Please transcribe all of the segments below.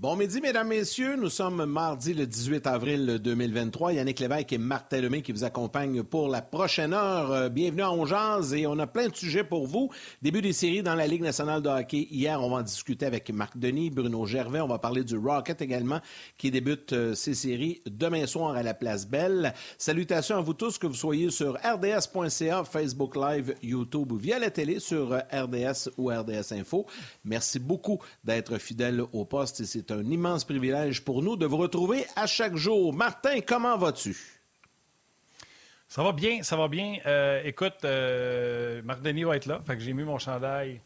Bon midi, mesdames, messieurs. Nous sommes mardi le 18 avril 2023. Yannick Lévesque et Marc Tellemé qui vous accompagnent pour la prochaine heure. Euh, bienvenue à Ongeance et on a plein de sujets pour vous. Début des séries dans la Ligue nationale de hockey. Hier, on va en discuter avec Marc Denis, Bruno Gervais. On va parler du Rocket également qui débute euh, ses séries demain soir à la Place Belle. Salutations à vous tous, que vous soyez sur rds.ca, Facebook Live, YouTube ou via la télé sur euh, RDS ou RDS Info. Merci beaucoup d'être fidèle au poste et c'est un immense privilège pour nous de vous retrouver à chaque jour. Martin, comment vas-tu? Ça va bien, ça va bien. Euh, écoute, euh, Marc Denis va être là, fait que j'ai mis mon chandail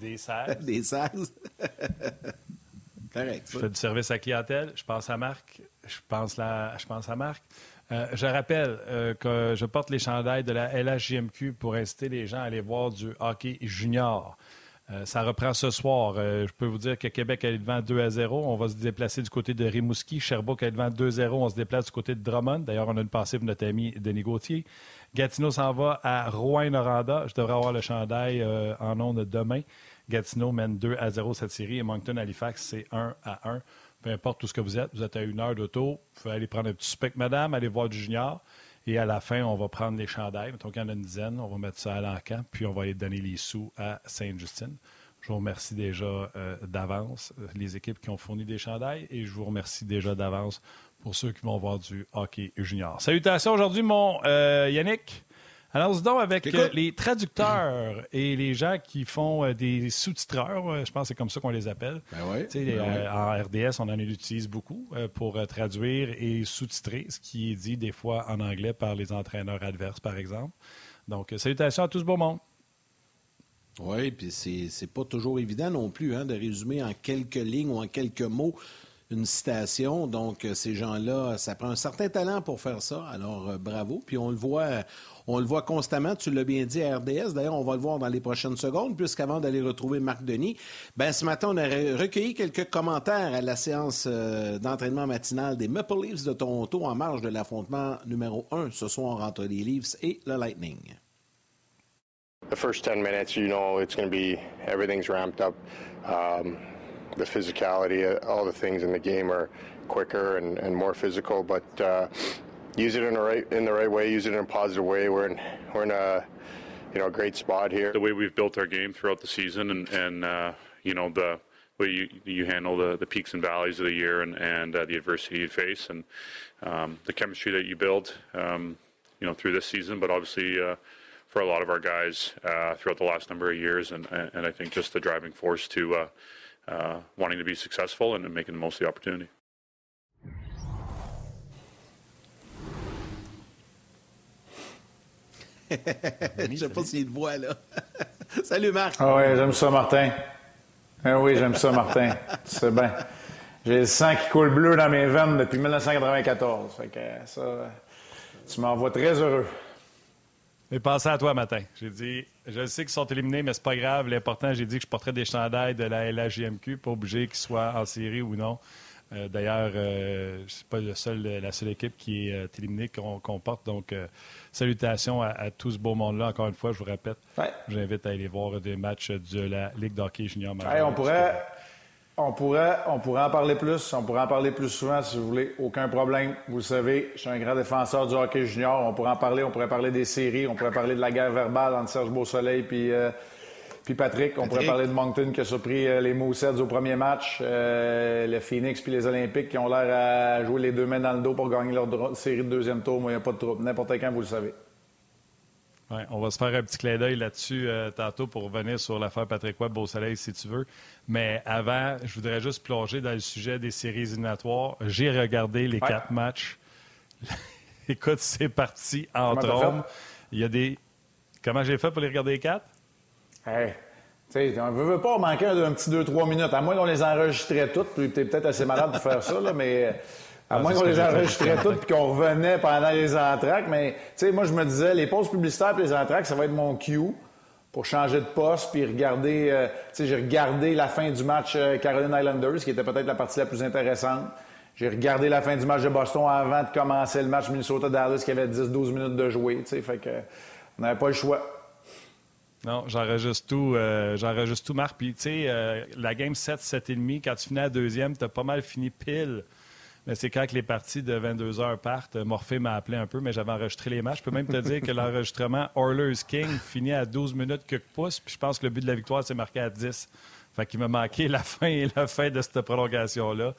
des 16. des 16. Correct. Je fais du service à clientèle, je pense à Marc, je pense, je pense à Marc. Euh, je rappelle que je porte les chandails de la LHJMQ pour inciter les gens à aller voir du hockey junior. Euh, ça reprend ce soir. Euh, je peux vous dire que Québec est devant 2 à 0. On va se déplacer du côté de Rimouski. Sherbrooke est devant 2 à 0. On se déplace du côté de Drummond. D'ailleurs, on a une passée pour notre ami Denis Gauthier. Gatineau s'en va à Rouen-Noranda. Je devrais avoir le chandail euh, en ondes demain. Gatineau mène 2 à 0 cette série et Moncton-Halifax, c'est 1 à 1. Peu importe tout ce que vous êtes, vous êtes à une heure d'auto. Vous pouvez aller prendre un petit spec, madame, aller voir du junior. Et à la fin, on va prendre les chandails. Mettons qu'il y en a une dizaine. On va mettre ça à l'encan, puis on va aller donner les sous à Sainte-Justine. Je vous remercie déjà euh, d'avance, euh, les équipes qui ont fourni des chandails, et je vous remercie déjà d'avance pour ceux qui vont voir du hockey junior. Salutations aujourd'hui, mon euh, Yannick. Allons-y donc avec les traducteurs et les gens qui font des sous-titreurs, je pense que c'est comme ça qu'on les appelle. Ben ben en RDS, on en utilise beaucoup pour traduire et sous-titrer, ce qui est dit des fois en anglais par les entraîneurs adverses, par exemple. Donc, salutations à tout ce beau monde. Oui, puis c'est pas toujours évident non plus hein, de résumer en quelques lignes ou en quelques mots une citation. Donc, euh, ces gens-là, ça prend un certain talent pour faire ça. Alors, euh, bravo. Puis on le voit, on le voit constamment. Tu l'as bien dit à RDS. D'ailleurs, on va le voir dans les prochaines secondes, puisqu'avant d'aller retrouver Marc Denis, ben ce matin, on a recueilli quelques commentaires à la séance euh, d'entraînement matinale des Maple Leafs de Toronto en marge de l'affrontement numéro un ce soir entre les Leafs et le Lightning. the first 10 minutes, you know, it's going to be the physicality, uh, all the things in the game are quicker and, and more physical, but uh, use it in the right in the right way. Use it in a positive way. We're in we're in a you know a great spot here. The way we've built our game throughout the season, and and uh, you know the way you, you handle the, the peaks and valleys of the year and, and uh, the adversity you face and um, the chemistry that you build, um, you know, through this season, but obviously uh, for a lot of our guys uh, throughout the last number of years, and, and I think just the driving force to uh, wanting to be successful and making the most of the opportunity. Je sais pas s'il te voit là. Salut Marc. Ah oui, j'aime ça, Martin. Ah oui, j'aime ça, Martin. tu sais bien. J'ai le sang qui coule bleu dans mes veines depuis 1994. Fait que ça, tu m'envoies très heureux. J'ai pensé à toi matin. J'ai dit, je sais qu'ils sont éliminés, mais c'est pas grave. L'important, j'ai dit que je porterais des chandails de la LHJMQ, pas obligé qu'ils soient en série ou non. Euh, d'ailleurs, euh, c'est pas le seul, la seule équipe qui est euh, éliminée qu'on porte. Donc, euh, salutations à, tout ce beau monde-là. Encore une fois, je vous répète, j'invite à aller voir des matchs de la Ligue d'hockey junior. on pourrait, on pourrait, on pourrait en parler plus. On pourrait en parler plus souvent si vous voulez. Aucun problème. Vous le savez, je suis un grand défenseur du hockey junior. On pourrait en parler. On pourrait parler des séries. On pourrait parler de la guerre verbale entre Serge Beausoleil puis, euh, puis Patrick. On pourrait parler de Moncton qui a surpris euh, les Moussets au premier match. Euh, le Phoenix puis les Olympiques qui ont l'air à jouer les deux mains dans le dos pour gagner leur série de deuxième tour. Moi, il n'y a pas de trouble. N'importe quand, vous le savez. Ouais, on va se faire un petit clin d'œil là-dessus euh, tantôt pour revenir sur l'affaire Patrick Webb, Beau Soleil, si tu veux. Mais avant, je voudrais juste plonger dans le sujet des séries éliminatoires. J'ai regardé les quatre matchs. Écoute, c'est parti en trombe. Il y a des. Comment j'ai fait pour les regarder les quatre? Hey. sais, on ne veut pas manquer un, petit 2-3 minutes. À moins qu'on les enregistrait toutes. Puis tu es peut-être assez malade pour faire ça, là, mais à ah, moins qu'on les enregistrait toutes puis qu'on revenait pendant les entraques. Mais, tu sais, moi, je me disais, les pauses publicitaires et les entraques, ça va être mon cue pour changer de poste puis regarder. Euh, tu sais, j'ai regardé la fin du match euh, Caroline Islanders, qui était peut-être la partie la plus intéressante. J'ai regardé la fin du match de Boston avant de commencer le match Minnesota-Dallas, qui avait 10-12 minutes de jouer. Tu sais, fait que on n'avait pas le choix. Non, j'enregistre tout, euh, j'enregistre tout, Marc. Puis, tu sais, euh, la game 7, 7,5, quand tu finis à deuxième, tu as pas mal fini pile. Mais c'est quand les parties de 22 heures partent. Morphée m'a appelé un peu, mais j'avais enregistré les matchs. Je peux même te dire que l'enregistrement Oilers King finit à 12 minutes que pouces. Puis je pense que le but de la victoire s'est marqué à 10. Fait qu'il m'a manqué la fin et la fin de cette prolongation-là.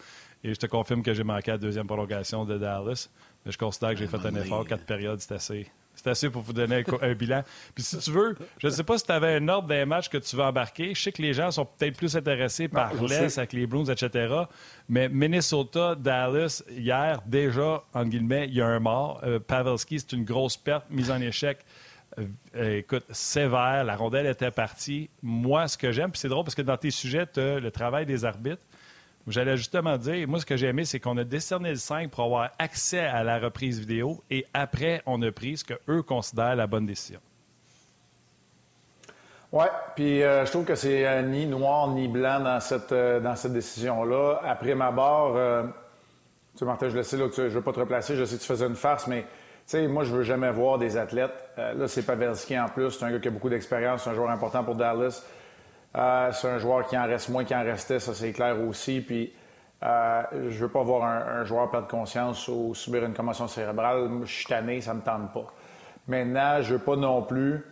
Et je te confirme que j'ai manqué la deuxième prolongation de Dallas. Mais je considère que j'ai fait un effort. Quatre périodes, c'est assez. C'est assez pour vous donner un, bilan. Puis si tu veux, je ne sais pas si tu avais un ordre des matchs que tu veux embarquer. Je sais que les gens sont peut-être plus intéressés par l'Est avec les Bruins, etc. Mais Minnesota, Dallas, hier, déjà, en guillemets, il y a un mort. Euh, Pavelski, c'est une grosse perte, mise en échec. Euh, euh, écoute, sévère, la rondelle était partie. Moi, ce que j'aime, puis c'est drôle parce que dans tes sujets, tu as le travail des arbitres. J'allais justement dire, moi, ce que j'ai aimé, c'est qu'on a décerné le 5 pour avoir accès à la reprise vidéo et après, on a pris ce qu'eux considèrent la bonne décision. Oui, puis euh, je trouve que c'est euh, ni noir ni blanc dans cette, euh, cette décision-là. Après ma barre, tu sais, Martin, je le sais, là, je ne veux pas te replacer, je sais que tu faisais une farce, mais tu sais, moi, je veux jamais voir des athlètes. là, c'est Pavelski en plus, c'est un gars qui a beaucoup d'expérience, c'est un joueur important pour Dallas. Euh, c'est un joueur qui en reste moins qu'il en restait, ça c'est clair aussi. Puis euh, je veux pas voir un, joueur perdre conscience ou subir une commotion cérébrale. Je suis tanné, ça me tente pas. Maintenant, je veux pas non plus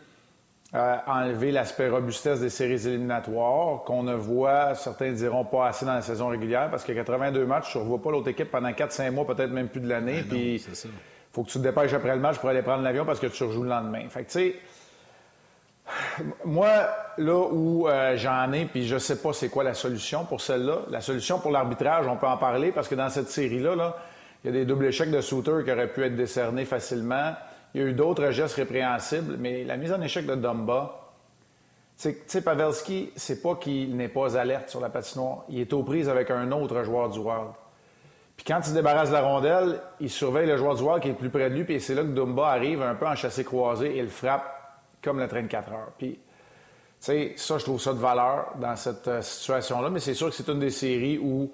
euh, enlever l'aspect robustesse des séries éliminatoires qu'on ne voit, certains diront pas assez dans la saison régulière parce que 82 matchs, tu ne revois pas l'autre équipe pendant 4-5 mois, peut-être même plus de l'année. Ben puis il faut que tu te dépêches après le match pour aller prendre l'avion parce que tu rejoues le lendemain. Fait que tu sais moi, là où euh, j'en ai, puis je sais pas c'est quoi la solution pour celle-là. La solution pour l'arbitrage, on peut en parler parce que dans cette série-là, là, il y a des doubles échecs de Souter qui auraient pu être décernés facilement. Il y a eu d'autres gestes répréhensibles, mais la mise en échec de Dumba, tu sais, Pavelski, c'est pas qu'il n'est pas alerte sur la patinoire. Il est aux prises avec un autre joueur du World. Puis quand il se débarrasse de la rondelle, il surveille le joueur du World qui est plus près de lui, puis c'est là que Dumba arrive un peu en chassé croisé et le frappe comme le train de 4 heures. Puis, tu sais, ça, je trouve ça de valeur dans cette euh, situation-là, mais c'est sûr que c'est une des séries où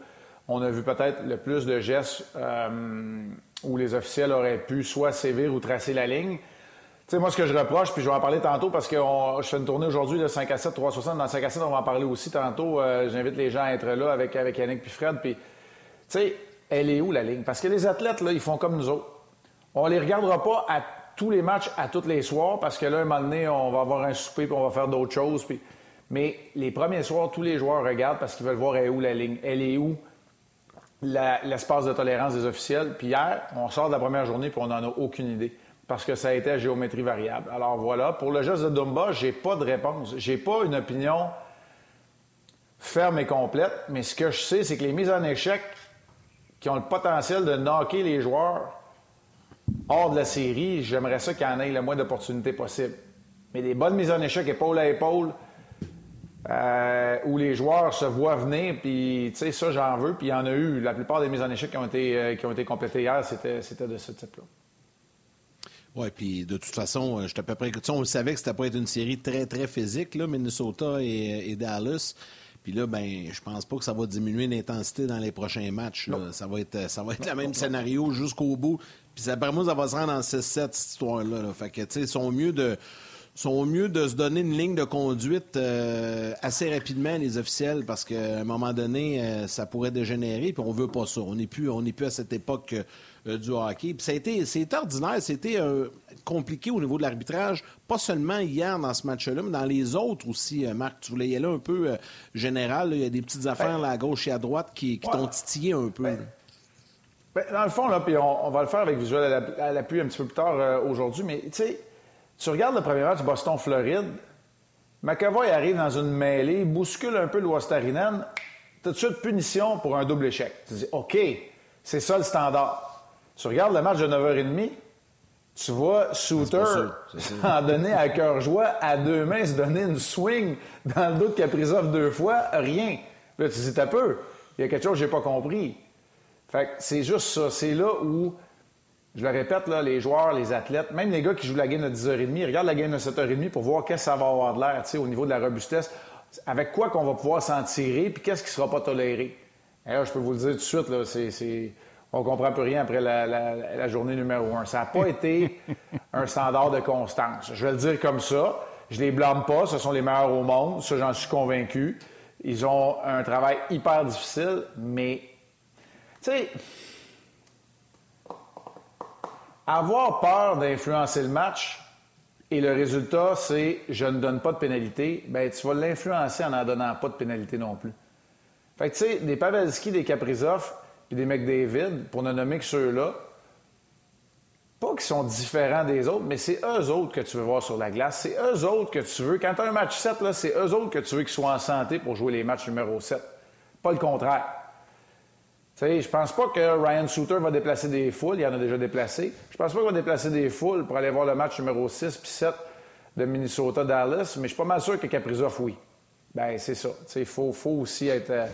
on a vu peut-être le plus de gestes euh, où les officiels auraient pu soit sévir ou tracer la ligne. Tu sais, moi, ce que je reproche, puis je vais en parler tantôt parce que je fais une tournée aujourd'hui de 5 à 7, 360. Dans 5 à 7, on va en parler aussi tantôt. Euh, j'invite les gens à être là avec, avec Yannick puis Fred. Puis, tu sais, elle est où la ligne? Parce que les athlètes, là, ils font comme nous autres. On les regardera pas à tous les matchs à tous les soirs parce que là, un moment donné, on va avoir un souper puis on va faire d'autres choses. Mais les premiers soirs, tous les joueurs regardent parce qu'ils veulent voir elle est où la ligne. Elle est où l'espace de tolérance des officiels. Puis hier, on sort de la première journée puis on n'en a aucune idée parce que ça a été à géométrie variable. Alors voilà, pour le geste de Dumba, j'ai pas de réponse. J'ai pas une opinion ferme et complète, mais ce que je sais, c'est que les mises en échec qui ont le potentiel de knocker les joueurs hors de la série, j'aimerais ça qu'il y en ait le moins d'opportunités possible. Mais des bonnes mises en échec épaule à épaule, euh, où les joueurs se voient venir, puis tu sais, ça, j'en veux, puis il y en a eu. La plupart des mises en échec qui ont été, euh, qui ont été complétées hier, c'était, de ce type-là. Oui, puis de toute façon, euh, je à peu près. On savait que c'était pas être une série très, très physique, là, Minnesota et Dallas. Puis là, ben, je pense pas que ça va diminuer l'intensité dans les prochains matchs. Ça va être, ça va être le même scénario jusqu'au bout. Puis ça, permet ça va se rendre en 6-7, cette histoire-là. Fait que, tu sais, ils sont mieux de sont mieux de se donner une ligne de conduite euh, assez rapidement, les officiels, parce qu'à un moment donné, euh, ça pourrait dégénérer, puis on veut pas ça. On n'est plus, on plus à cette époque euh, du hockey. Puis ça a été, c'est ordinaire, c'était compliqué au niveau de l'arbitrage, pas seulement hier dans ce match-là, mais dans les autres aussi. Marc, tu voulais y aller un peu général. Il y a des petites affaires là, à gauche et à droite qui, t'ont titillé un peu. Ben, dans le fond, là, puis on, va le faire avec visuel à l'appui un petit peu plus tard aujourd'hui, mais tu sais, tu regardes le premier match Boston-Floride, McAvoy arrive dans une mêlée, bouscule un peu le Wastarinen, tout de suite punition pour un double échec. Tu dis, OK, c'est ça le standard. Tu regardes le match de 9h30, tu vois Souter en donner à cœur joie, à deux mains, se donner une swing dans le dos de Kaprizov deux fois, rien. Là, tu dis, t'as peu. Il y a quelque chose que j'ai pas compris. Fait que c'est juste ça. C'est là où je le répète, là, les joueurs, les athlètes, même les gars qui jouent la game de 10h30, regardent la game de 7h30 pour voir qu'est-ce que ça va avoir de l'air au niveau de la robustesse. Avec quoi qu'on va pouvoir s'en tirer, puis qu'est-ce qui ne sera pas toléré. je peux vous le dire tout de suite, là, c'est, on comprend plus rien après la, journée numéro un. Ça n'a pas été un standard de constance. Je vais le dire comme ça. Je les blâme pas, ce sont les meilleurs au monde, ça j'en suis convaincu. Ils ont un travail hyper difficile, mais sais, avoir peur d'influencer le match et le résultat, c'est je ne donne pas de pénalité, ben tu vas l'influencer en n'en donnant pas de pénalité non plus. Fait que tu sais, des Pavelski, des Kaprizov et des McDavid, pour ne nommer que ceux-là, pas qu'ils sont différents des autres, mais c'est eux autres que tu veux voir sur la glace. C'est eux autres que tu veux. Quand tu as un match 7, c'est eux autres que tu veux qu'ils soient en santé pour jouer les matchs numéro 7. Pas le contraire. Sais, je pense pas que Ryan Souter va déplacer des foules. Il en a déjà déplacé. Je pense pas qu'il va déplacer des foules pour aller voir le match numéro 6 puis 7 de Minnesota-Dallas, mais je suis pas mal sûr que Kaprizov, oui. Ben c'est ça. Tu sais, il faut, faut, aussi être... Euh,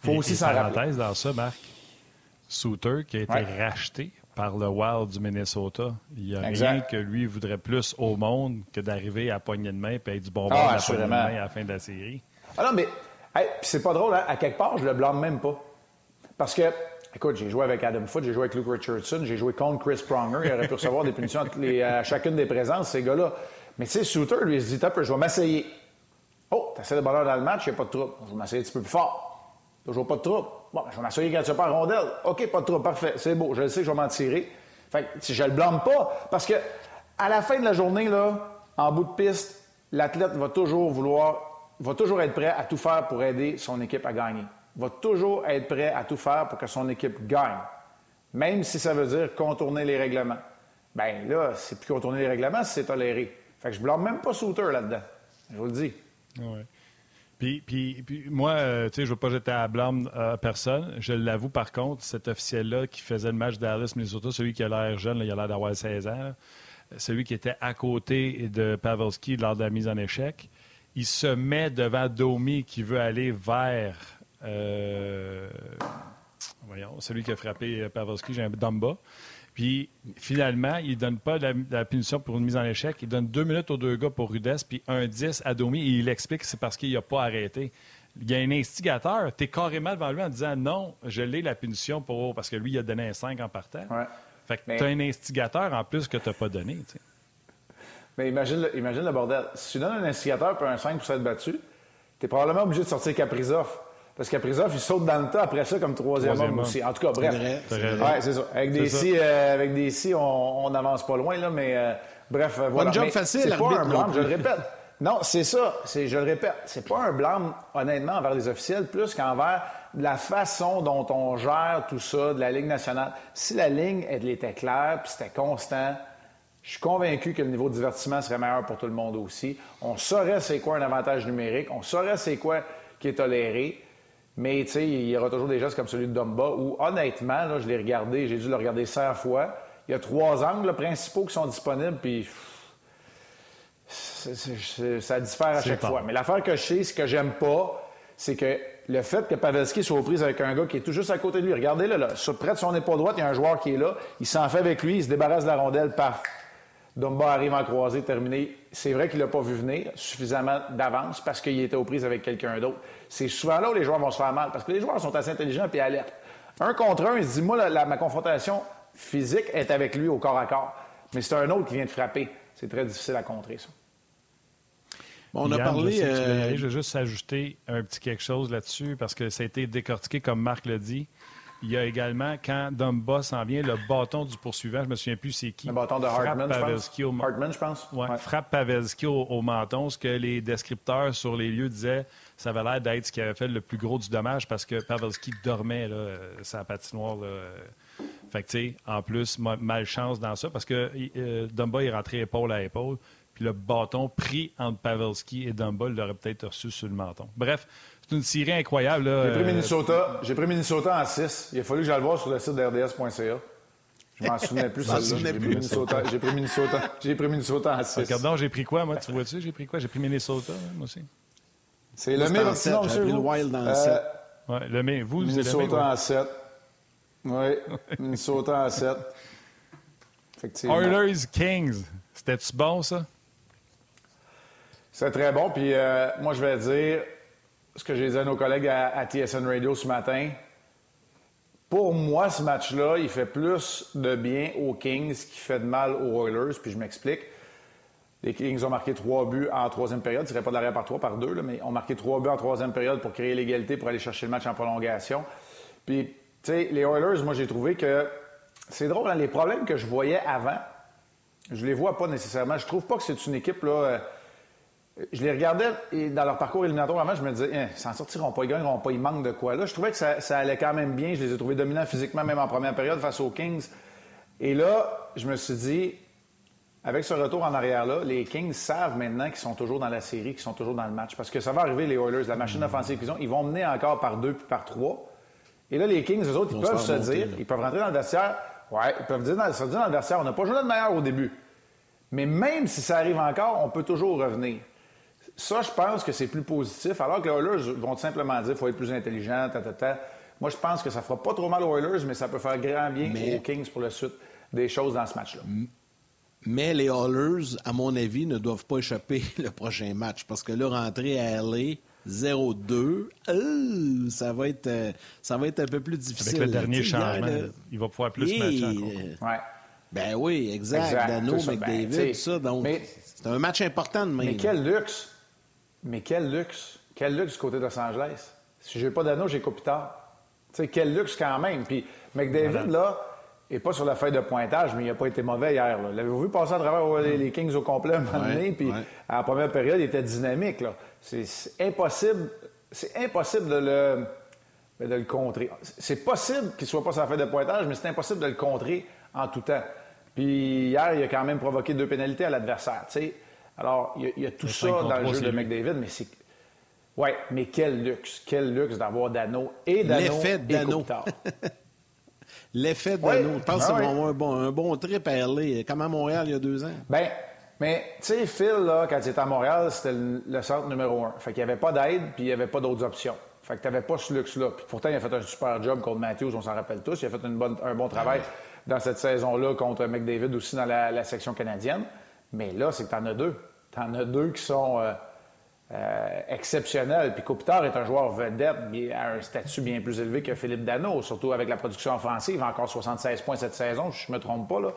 faut aussi s'en rappeler. dans ça, Marc. Souter, qui a été racheté par le Wild du Minnesota. Il n'y a rien que lui voudrait plus au monde que d'arriver à poignée de main et être du bonbon ah, à de main à la fin de la série. Ah non, mais c'est pas drôle, hein? à quelque part, je le blâme même pas. Parce que, écoute, j'ai joué avec Adam Foote, j'ai joué avec Luke Richardson, j'ai joué contre Chris Pronger. Il aurait pu recevoir des punitions à chacune des présences, ces gars-là. Mais tu sais, Souter, lui, il se dit, top, je vais m'essayer. Oh, t'essaies de bonheur dans le match, il n'y a pas de trouble. Je vais m'essayer un petit peu plus fort. Toujours pas de trouble. Bon, je vais m'assurer quand tu pas rondelle. OK, pas de trouble, parfait, c'est beau, je le sais je vais m'en tirer. Fait que je le blâme pas, parce que à la fin de la journée, là, en bout de piste, l'athlète va toujours vouloir, va toujours être prêt à tout faire pour aider son équipe à gagner. Va toujours être prêt à tout faire pour que son équipe gagne. Même si ça veut dire contourner les règlements. Ben là, c'est plus contourner les règlements, c'est toléré. Fait que je blâme même pas Souter là-dedans. Je vous le dis. Ouais. Puis, puis, moi, euh, tu sais, je ne veux pas jeter à blâme à personne. Je l'avoue, par contre, cet officiel-là qui faisait le match d'Alice Minnesota, celui qui a l'air jeune, il a l'air d'avoir 16 ans, celui qui était à côté de Pavelski lors de la mise en échec, il se met devant Domi qui veut aller vers. Euh, voyons, celui qui a frappé Pavelski, j'ai un Dumba. Puis finalement, il ne donne pas la, punition pour une mise en échec. Il donne deux minutes aux deux gars pour Rudesse, puis un 10 à Domi, et il explique que c'est parce qu'il n'a pas arrêté. Il y a un instigateur, tu es carrément devant lui en disant non, je l'ai la punition pour. Parce que lui, il a donné un 5 en partant. Fait que tu as un instigateur en plus que tu n'as pas donné. Mais imagine le, imagine le bordel. Si tu donnes un instigateur pour un 5 pour s'être battu, tu es probablement obligé de sortir Caprizov. Parce qu'Aprizov, il saute dans le tas après ça comme troisième, homme aussi. En tout cas, bref. Ouais, c'est ça. Avec des si, euh, avec des si, on n'avance pas loin, là, mais euh, bref, euh, voilà. Pas job facile, C'est pas un blâme, je le répète. Non, c'est ça. C'est, je le répète, c'est pas un blâme, honnêtement, envers les officiels, plus qu'envers la façon dont on gère tout ça de la Ligue nationale. Si la ligne, elle était claire, puis c'était constant, je suis convaincu que le niveau de divertissement serait meilleur pour tout le monde aussi. On saurait c'est quoi un avantage numérique, on saurait c'est quoi qui est toléré. Mais tu sais, il y aura toujours des gestes comme celui de Dumba où, honnêtement, là, je l'ai regardé, j'ai dû le regarder 100 fois. Il y a trois angles principaux qui sont disponibles, puis ça diffère à chaque fois. Mais l'affaire que je sais, ce que j'aime pas, c'est que le fait que Pavelski soit aux prises avec un gars qui est tout juste à côté de lui, regardez là, là près de son épaule droite, il y a un joueur qui est là, il s'en fait avec lui, il se débarrasse de la rondelle, paf. Dumba arrive en croisé, terminé. C'est vrai qu'il n'a pas vu venir suffisamment d'avance parce qu'il était aux prises avec quelqu'un d'autre. C'est souvent là où les joueurs vont se faire mal parce que les joueurs sont assez intelligents et alertes. Un contre un, il se dit Moi, ma confrontation physique est avec lui au corps à corps. Mais c'est un autre qui vient de frapper. C'est très difficile à contrer, ça. on a parlé. Euh, je vais juste ajouter un petit quelque chose là-dessus parce que ça a été décortiqué comme Marc l'a dit. Il y a également, quand Dumba s'en vient, le bâton du poursuivant, je ne me souviens plus c'est qui. Le bâton de Hartman, je pense. Au... Hartman, je pense. Ouais, Frappe Pavelski au, menton, ce que les descripteurs sur les lieux disaient, ça avait l'air d'être ce qui avait fait le plus gros du dommage parce que Pavelski dormait là, sa patinoire. Là. Fait que, tu sais, en plus, malchance dans ça parce que euh, Dumba est rentré épaule à épaule. Puis le bâton pris entre Pavelski et Dumba l'aurait peut-être reçu sur le menton. Bref, c'est une série incroyable. J'ai pris, euh, Minnesota, j'ai pris Minnesota en 6. Il a fallu que j'aille le voir sur le site d'RDS.ca. Je m'en souvenais plus. J'ai pris, Minnesota, j'ai pris Minnesota. J'ai pris Minnesota en 6. Regarde j'ai pris quoi, moi? Tu vois-tu? J'ai pris quoi? J'ai pris Minnesota, hein, moi aussi. C'est le même sinon, monsieur. le Wild en 7. Euh, ouais, le même. Vous, Minnesota en 7. Oui, Minnesota en 7. Oilers Kings. C'était-tu bon, ça? C'est très bon. Puis euh, moi, je vais dire, ce que j'ai dit à nos collègues à, TSN Radio ce matin, pour moi, ce match-là, il fait plus de bien aux Kings qu'il fait de mal aux Oilers, puis je m'explique. Les Kings ont marqué trois buts en troisième période. Ce ne pas de l'arrière par trois, par deux, mais ont marqué trois buts en troisième période pour créer l'égalité, pour aller chercher le match en prolongation. Puis, tu sais, les Oilers, moi, j'ai trouvé que c'est drôle, hein, les problèmes que je voyais avant, je les vois pas nécessairement. Je trouve pas que c'est une équipe, là. Je les regardais et dans leur parcours éliminatoire avant, je me disais, hein, ils s'en sortiront pas, ils gagneront pas, ils manquent de quoi. Là, je trouvais que ça, ça, allait quand même bien. Je les ai trouvés dominants physiquement, même en première période face aux Kings. Et là, je me suis dit, avec ce retour en arrière-là, les Kings savent maintenant qu'ils sont toujours dans la série, qu'ils sont toujours dans le match. Parce que ça va arriver, les Oilers, la machine offensive qu'ils ont, ils vont mener encore par deux puis par trois. Et là, les Kings, eux autres, ils, peuvent se, dire, ils peuvent rentrer dans le vestiaire. Ouais, ils peuvent dire dans, se dire dans le vestiaire, on n'a pas joué de meilleur au début. Mais même si ça arrive encore, on peut toujours revenir. Ça, je pense que c'est plus positif. Alors que les Oilers vont simplement dire qu'il faut être plus intelligent, ta, Moi, je pense que ça fera pas trop mal aux Oilers, mais ça peut faire grand bien aux Kings pour la suite des choses dans ce match-là. Mais les Oilers, à mon avis, ne doivent pas échapper le prochain match parce que leur entrée à LA, 0-2, euh, ça, va être, euh, ça va être un peu plus difficile. Avec le dernier changement, il va pouvoir plus matcher. Euh, ouais. Ben oui, exact. Dano, McDavid, ben, tout ça. Donc, c'est un match important de même. Mais quel luxe! Mais quel luxe! Quel luxe du côté de Los Angeles. Si j'ai pas Dano, j'ai Kopitar. Tu sais, quel luxe quand même. Puis McDavid, là, et pas sur la feuille de pointage, mais il n'a pas été mauvais hier. L'avez-vous vu passer à travers les Kings au complet un moment donné? Puis à la première période, il était dynamique. C'est impossible. C'est impossible de le, ben, de le contrer. C'est possible qu'il ne soit pas sur la feuille de pointage, mais c'est impossible de le contrer en tout temps. Puis hier, il a quand même provoqué deux pénalités à l'adversaire. Alors, il y, a, tout ça dans le jeu de McDavid, mais c'est. Oui, mais quel luxe, quel luxe d'avoir Dano et Dano. L'effet Dano. L'effet oui. Je pense que c'est ah un, bon, un bon trip à aller, comme à Montréal il y a deux ans. Bien, mais tu sais, Phil, là, quand il était à Montréal, c'était le, centre numéro un. Fait qu'il n'y avait pas d'aide, puis il n'y avait pas d'autres options. Fait que tu n'avais pas ce luxe-là. Puis pourtant, il a fait un super job contre Matthews, on s'en rappelle tous. Il a fait une bonne, un bon travail dans cette saison-là contre McDavid aussi dans la, section canadienne. Mais là, c'est que tu en as deux. Tu en as deux qui sont. Euh, euh, exceptionnel. Puis Kopitar est un joueur vedette, mais a un statut bien plus élevé que Philippe Dano, surtout avec la production offensive. Encore 76 points cette saison, je ne me trompe pas. Là.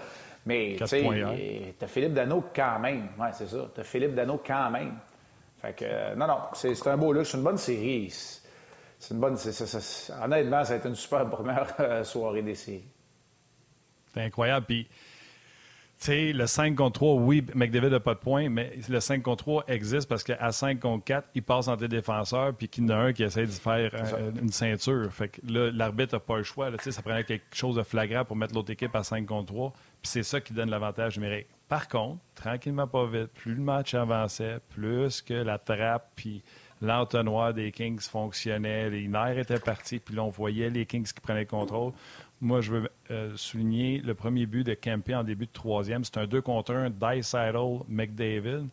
Mais tu sais, t'as Philippe Dano quand même. Ouais, c'est ça. T'as Philippe Dano quand même. Fait que, euh, non, non, c'est un beau look. C'est une bonne série. C'est une bonne. honnêtement, ça a été une super première soirée des séries. C'est incroyable. Puis sais, le 5 contre 3, oui, McDavid n'a pas de points, mais le 5 contre 3 existe parce qu'à 5 contre 4, il passe entre les défenseurs, puis qu'il y en a un qui essaie de faire euh, une ceinture. Fait que là, l'arbitre n'a pas le choix. Là, ça prenait quelque chose de flagrant pour mettre l'autre équipe à 5 contre 3, puis c'est ça qui donne l'avantage numérique. Par contre, tranquillement, pas vite, plus le match avançait, plus que la trappe, puis l'entonnoir des Kings fonctionnait, les nerfs étaient partis, puis là, on voyait les Kings qui prenaient le contrôle. Moi, je veux euh, souligner le premier but de Kempe en début de troisième. C'est un 2 contre 1, Dice McDavid.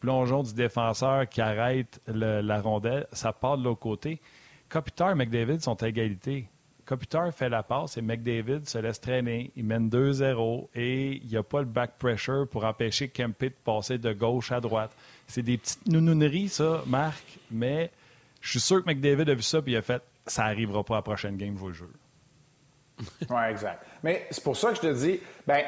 Plongeon du défenseur qui arrête la rondelle. Ça part de l'autre côté. Kopitar et McDavid sont à égalité. Kopitar fait la passe et McDavid se laisse traîner. Il mène 2-0 et il n'y a pas le back pressure pour empêcher Kempe de passer de gauche à droite. C'est des petites nounouneries, ça, Marc, mais je suis sûr que McDavid a vu ça et il a fait ça n'arrivera pas à la prochaine game, je vous le jure. oui, exact. Mais c'est pour ça que je te dis, ben,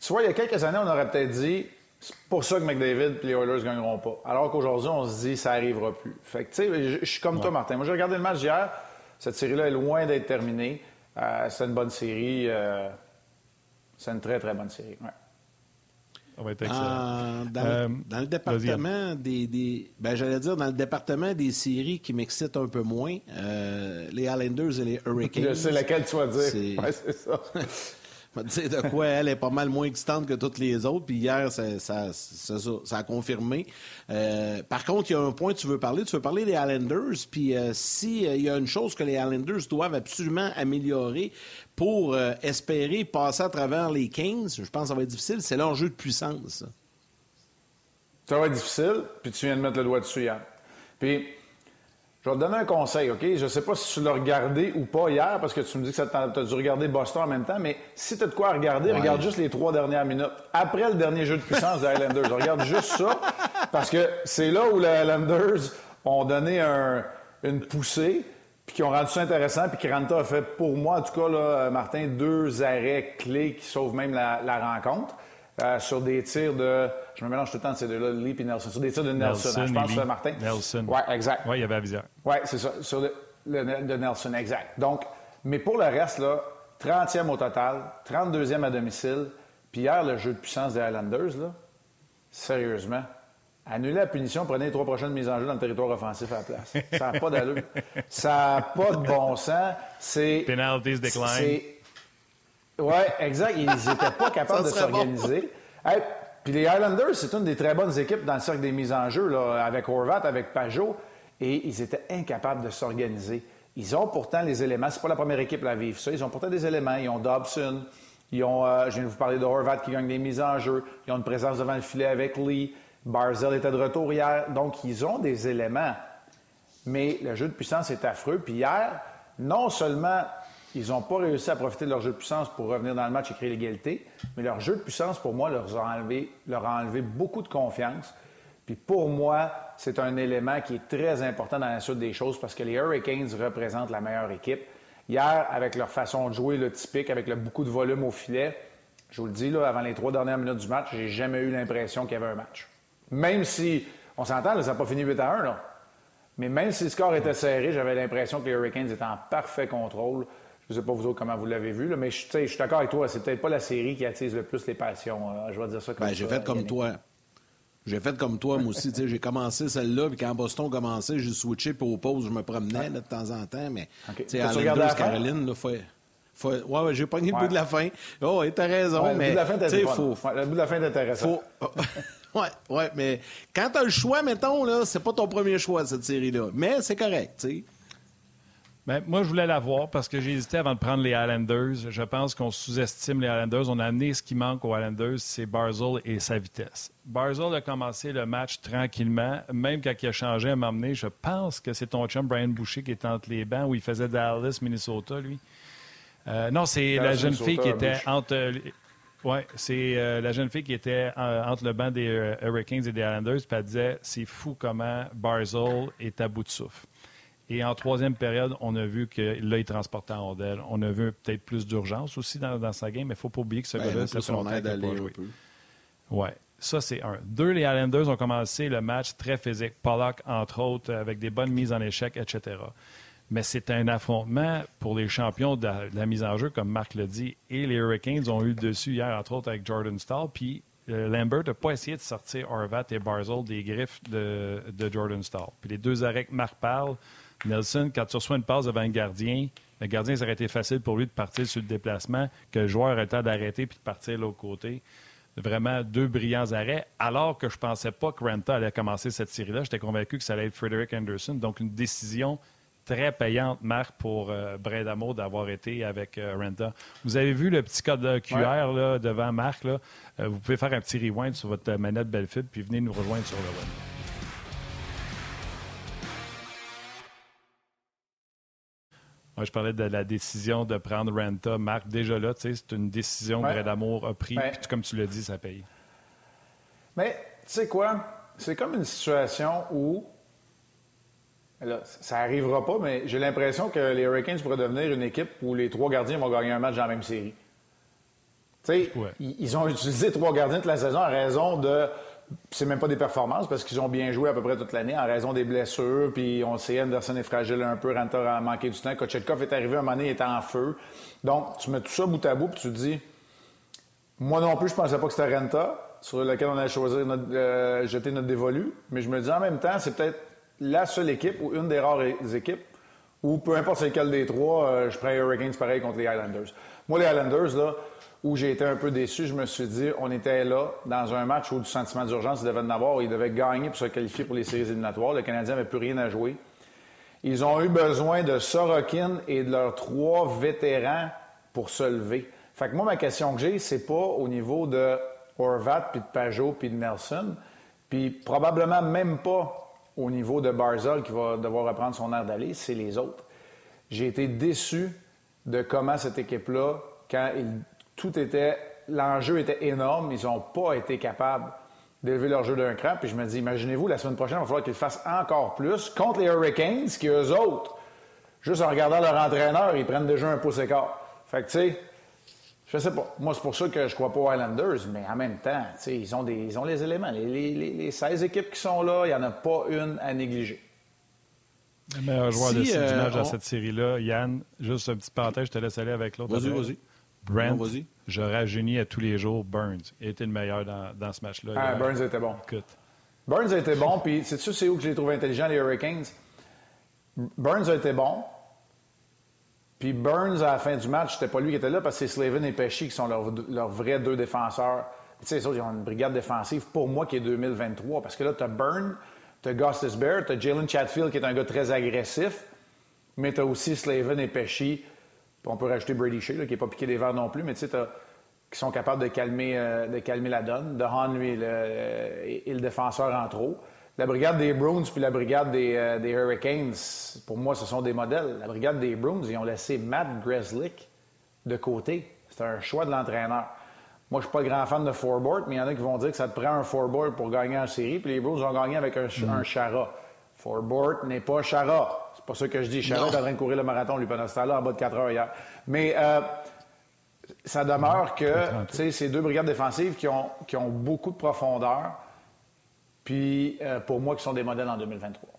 tu vois, il y a quelques années, on aurait peut-être dit, c'est pour ça que McDavid et les Oilers ne gagneront pas. Alors qu'aujourd'hui, on se dit, ça n'arrivera plus. Fait que, tu sais, je suis comme toi, Martin. Moi, j'ai regardé le match d'hier. Cette série-là est loin d'être terminée. Euh, c'est une bonne série. Euh, c'est une très, très bonne série. Ouais. Ah, euh, dans, le département des, ben, j'allais dire dans le département des séries qui m'excitent un peu moins, euh, les Islanders et les Hurricanes. Je sais laquelle tu vas dire. Ouais, de quoi elle est pas mal moins excitante que toutes les autres. Puis hier, ça, a confirmé. Euh, par contre, il y a un point que tu veux parler. Tu veux parler des Islanders. Puis euh, s'il euh, y a une chose que les Islanders doivent absolument améliorer pour espérer passer à travers les Kings, je pense que ça va être difficile, c'est l'enjeu de puissance. Ça va être difficile, puis tu viens de mettre le doigt dessus hier. Puis je vais te donner un conseil, OK? Je ne sais pas si tu l'as regardé ou pas hier, parce que tu me dis que tu as dû regarder Boston en même temps, mais si tu as de quoi regarder, regarde juste les trois dernières minutes. Après le dernier jeu de puissance des Highlanders. regarde juste ça, parce que c'est là où les Highlanders ont donné une poussée, puis qui ont rendu ça intéressant, puis Ranta a fait, pour moi, en tout cas, là, Martin, deux arrêts clés qui sauvent même la, rencontre. Euh, sur des tirs de. Je me mélange tout le temps de ces deux-là, Lee et Nelson. Sur des tirs de Nelson, hein, je pense, Martin. Nelson. Oui, exact. Oui, il y avait Avizière. Oui, c'est ça. Sur le, de Nelson, exact. Donc, mais pour le reste, là, 30e au total, 32e à domicile. Puis hier, le jeu de puissance des Highlanders, là, sérieusement, annuler la punition, prenez les trois prochaines mises en jeu dans le territoire offensif à la place. Ça n'a pas d'allure. Ça n'a pas de bon sens. C'est. Penalties decline. Oui, exact. Ils n'étaient pas capables de s'organiser. puis les Highlanders, c'est une des très bonnes équipes dans le cercle des mises en jeu, là, avec Horvat, avec Pajot, et ils étaient incapables de s'organiser. Ils ont pourtant les éléments. C'est pas la première équipe à vivre ça. Ils ont pourtant des éléments. Ils ont Dobson. Ils ont, euh, je viens de vous parler de Horvat qui gagne des mises en jeu. Ils ont une présence devant le filet avec Lee. Barzell était de retour hier. Donc, ils ont des éléments. Mais le jeu de puissance est affreux. Puis hier, non seulement ils n'ont pas réussi à profiter de leur jeu de puissance pour revenir dans le match et créer l'égalité, mais leur jeu de puissance, pour moi, leur a enlevé, leur a enlevé beaucoup de confiance. Puis pour moi, c'est un élément qui est très important dans la suite des choses parce que les Hurricanes représentent la meilleure équipe. Hier, avec leur façon de jouer, le typique, avec le beaucoup de volume au filet, je vous le dis, là, avant les trois dernières minutes du match, j'ai jamais eu l'impression qu'il y avait un match. Même si, on s'entend, ça n'a pas fini 8 à 1, là. Mais même si le score était serré, j'avais l'impression que les Hurricanes étaient en parfait contrôle. Je ne sais pas vous autres comment vous l'avez vu, là, mais je, je suis d'accord avec toi. C'est peut-être pas la série qui attise le plus les passions. Euh, je vais dire ça comme ben, J'ai fait comme toi. J'ai fait comme toi, moi aussi. J'ai commencé celle-là, puis quand Boston a commencé, j'ai switché, puis aux pauses, je me promenais de temps en temps. Mais okay. à la Caroline, il faut, faut, ouais, ouais j'ai pogné le bout de la fin. Oh, t'as raison, mais. Le bout de la fin, t'as faut... le bout de la fin, est intéressant. Faut... ouais, ouais, mais quand t'as le choix, mettons, là, c'est pas ton premier choix, cette série-là. Mais c'est correct, tu sais. Ben, moi, je voulais la voir parce que j'ai hésité avant de prendre les Highlanders. Je pense qu'on sous-estime les Highlanders. On a amené ce qui manque aux Highlanders, c'est Barzell et sa vitesse. Barzell a commencé le match tranquillement. Même quand il a changé à m'emmener, je pense que c'est ton chum Brian Boucher qui est entre les bancs où il faisait Dallas, Minnesota, lui. Euh, non, c'est la jeune fille qui était entre. Oui, c'est euh, la jeune fille qui était euh, entre le banc des Hurricanes et des Highlanders, puis elle disait c'est fou comment Barzell est à bout de souffle. Et en troisième période, on a vu que là, il transportait en rondelle. On a vu peut-être plus d'urgence aussi dans, sa game, mais il ne faut pas oublier que ce ben, gars-là, c'est son aide à jouer. Oui, ça, c'est un. Deux, les Islanders ont commencé le match très physique. Pollock, entre autres, avec des bonnes mises en échec, etc. Mais c'est un affrontement pour les champions de la, mise en jeu, comme Marc l'a dit. Et les Hurricanes ont eu le dessus hier, entre autres, avec Jordan Stahl. Puis euh, Lambert n'a pas essayé de sortir Horvat et Barzell des griffes de, Jordan Stahl. Puis les deux arrêts que Marc parle, Nelson, quand tu reçois une passe devant un gardien, le gardien, ça aurait été facile pour lui de partir sur le déplacement, que le joueur ait le temps d'arrêter puis de partir de l'autre côté. Vraiment deux brillants arrêts, alors que je ne pensais pas que Renta allait commencer cette série-là. J'étais convaincu que ça allait être Frederick Anderson. Donc, une décision très payante, Marc, pour euh, d'avoir été avec euh, Renta. Vous avez vu le petit code QR là, devant Marc. Là? Euh, vous pouvez faire un petit rewind sur votre manette Belfid puis venez nous rejoindre sur le web. Moi, je parlais de la décision de prendre Renta. Marc, déjà là, c'est une décision que d'amour a pris. puis, comme tu l'as dit, ça paye. Mais, tu sais quoi? C'est comme une situation où. Là, ça n'arrivera pas, mais j'ai l'impression que les Hurricanes pourraient devenir une équipe où les trois gardiens vont gagner un match dans la même série. Tu sais, ils ont utilisé trois gardiens toute la saison à raison de c'est même pas des performances parce qu'ils ont bien joué à peu près toute l'année en raison des blessures. Puis on sait, Anderson est fragile un peu, Ranta a manqué du temps. Kochetkov est arrivé un moment donné, il était en feu. Donc, tu mets tout ça bout à bout, puis tu te dis, moi non plus, je pensais pas que c'était Renta sur lequel on allait choisir notre, euh, jeter notre dévolu. Mais je me dis en même temps, c'est peut-être la seule équipe ou une des rares équipes où peu importe c'est lequel des trois, euh, je prends Hurricanes pareil contre les Highlanders. Moi, les Highlanders, là, où j'ai été un peu déçu, je me suis dit, on était là dans un match où du sentiment d'urgence, il devait en avoir, ils devaient gagner pour se qualifier pour les séries éliminatoires. Le Canadien n'avait plus rien à jouer. Ils ont eu besoin de Sorokin et de leurs trois vétérans pour se lever. Fait que moi, ma question que j'ai, c'est pas au niveau de Horvat, puis de Pajot, puis de Nelson, puis probablement même pas au niveau de Barzell qui va devoir reprendre son air d'aller, c'est les autres. J'ai été déçu de comment cette équipe-là, quand ils tout était. L'enjeu était énorme. Ils n'ont pas été capables d'élever leur jeu d'un cran. Puis je me dis, imaginez-vous, la semaine prochaine, il va falloir qu'ils fassent encore plus contre les Hurricanes, qui eux autres, juste en regardant leur entraîneur, ils prennent déjà un pouce écart. Fait que, tu sais, Je sais pas. Moi, c'est pour ça que je crois pas aux Islanders, mais en même temps, ils ont, des, ils ont les éléments. Les, les, 16 équipes qui sont là, il n'y en a pas une à négliger. Le meilleur joueur de euh, dans cette série-là, Yann, juste un petit parenthèse, je te laisse aller avec l'autre. Vas-y, vas-y. Brent, je rajeunis à tous les jours Burns. Il était le meilleur dans, dans ce match-là. Ah, Burns était bon. Écoute. Burns a été bon, puis sais-tu c'est où que j'ai trouvé intelligent, les Hurricanes? Burns a été bon, puis Burns, à la fin du match, c'était pas lui qui était là parce que c'est Slavin et Pesci qui sont leurs vrais deux défenseurs. Tu sais, ils ont une brigade défensive pour moi qui est 2023 parce que là, tu as Burns, tu as Gustus Bear, tu as Jalen Chatfield qui est un gars très agressif, mais tu as aussi Slavin et Pesci. On peut rajouter Brady Shea, qui n'est pas piqué des verres non plus, mais tu sais, qui sont capables de calmer, euh, de calmer la donne. De lui, le, est le défenseur en trop. La brigade des Bruins puis la brigade euh, des, Hurricanes, pour moi, ce sont des modèles. La brigade des Bruins, ils ont laissé Matt Greslick de côté. C'est un choix de l'entraîneur. Moi, je suis pas grand fan de fourboard, mais il y en a qui vont dire que ça te prend un fourboard pour gagner en série, puis les Bruins ont gagné avec un, mm. Chara. Fourboard n'est pas Chara. Pas ça que je dis. Chara est en train de courir le marathon, lui, pendant ce temps-là, en bas de 4 heures hier. Mais euh, ça demeure que ces deux brigades défensives qui ont, qui ont beaucoup de profondeur, puis euh, pour moi, qui sont des modèles en 2023.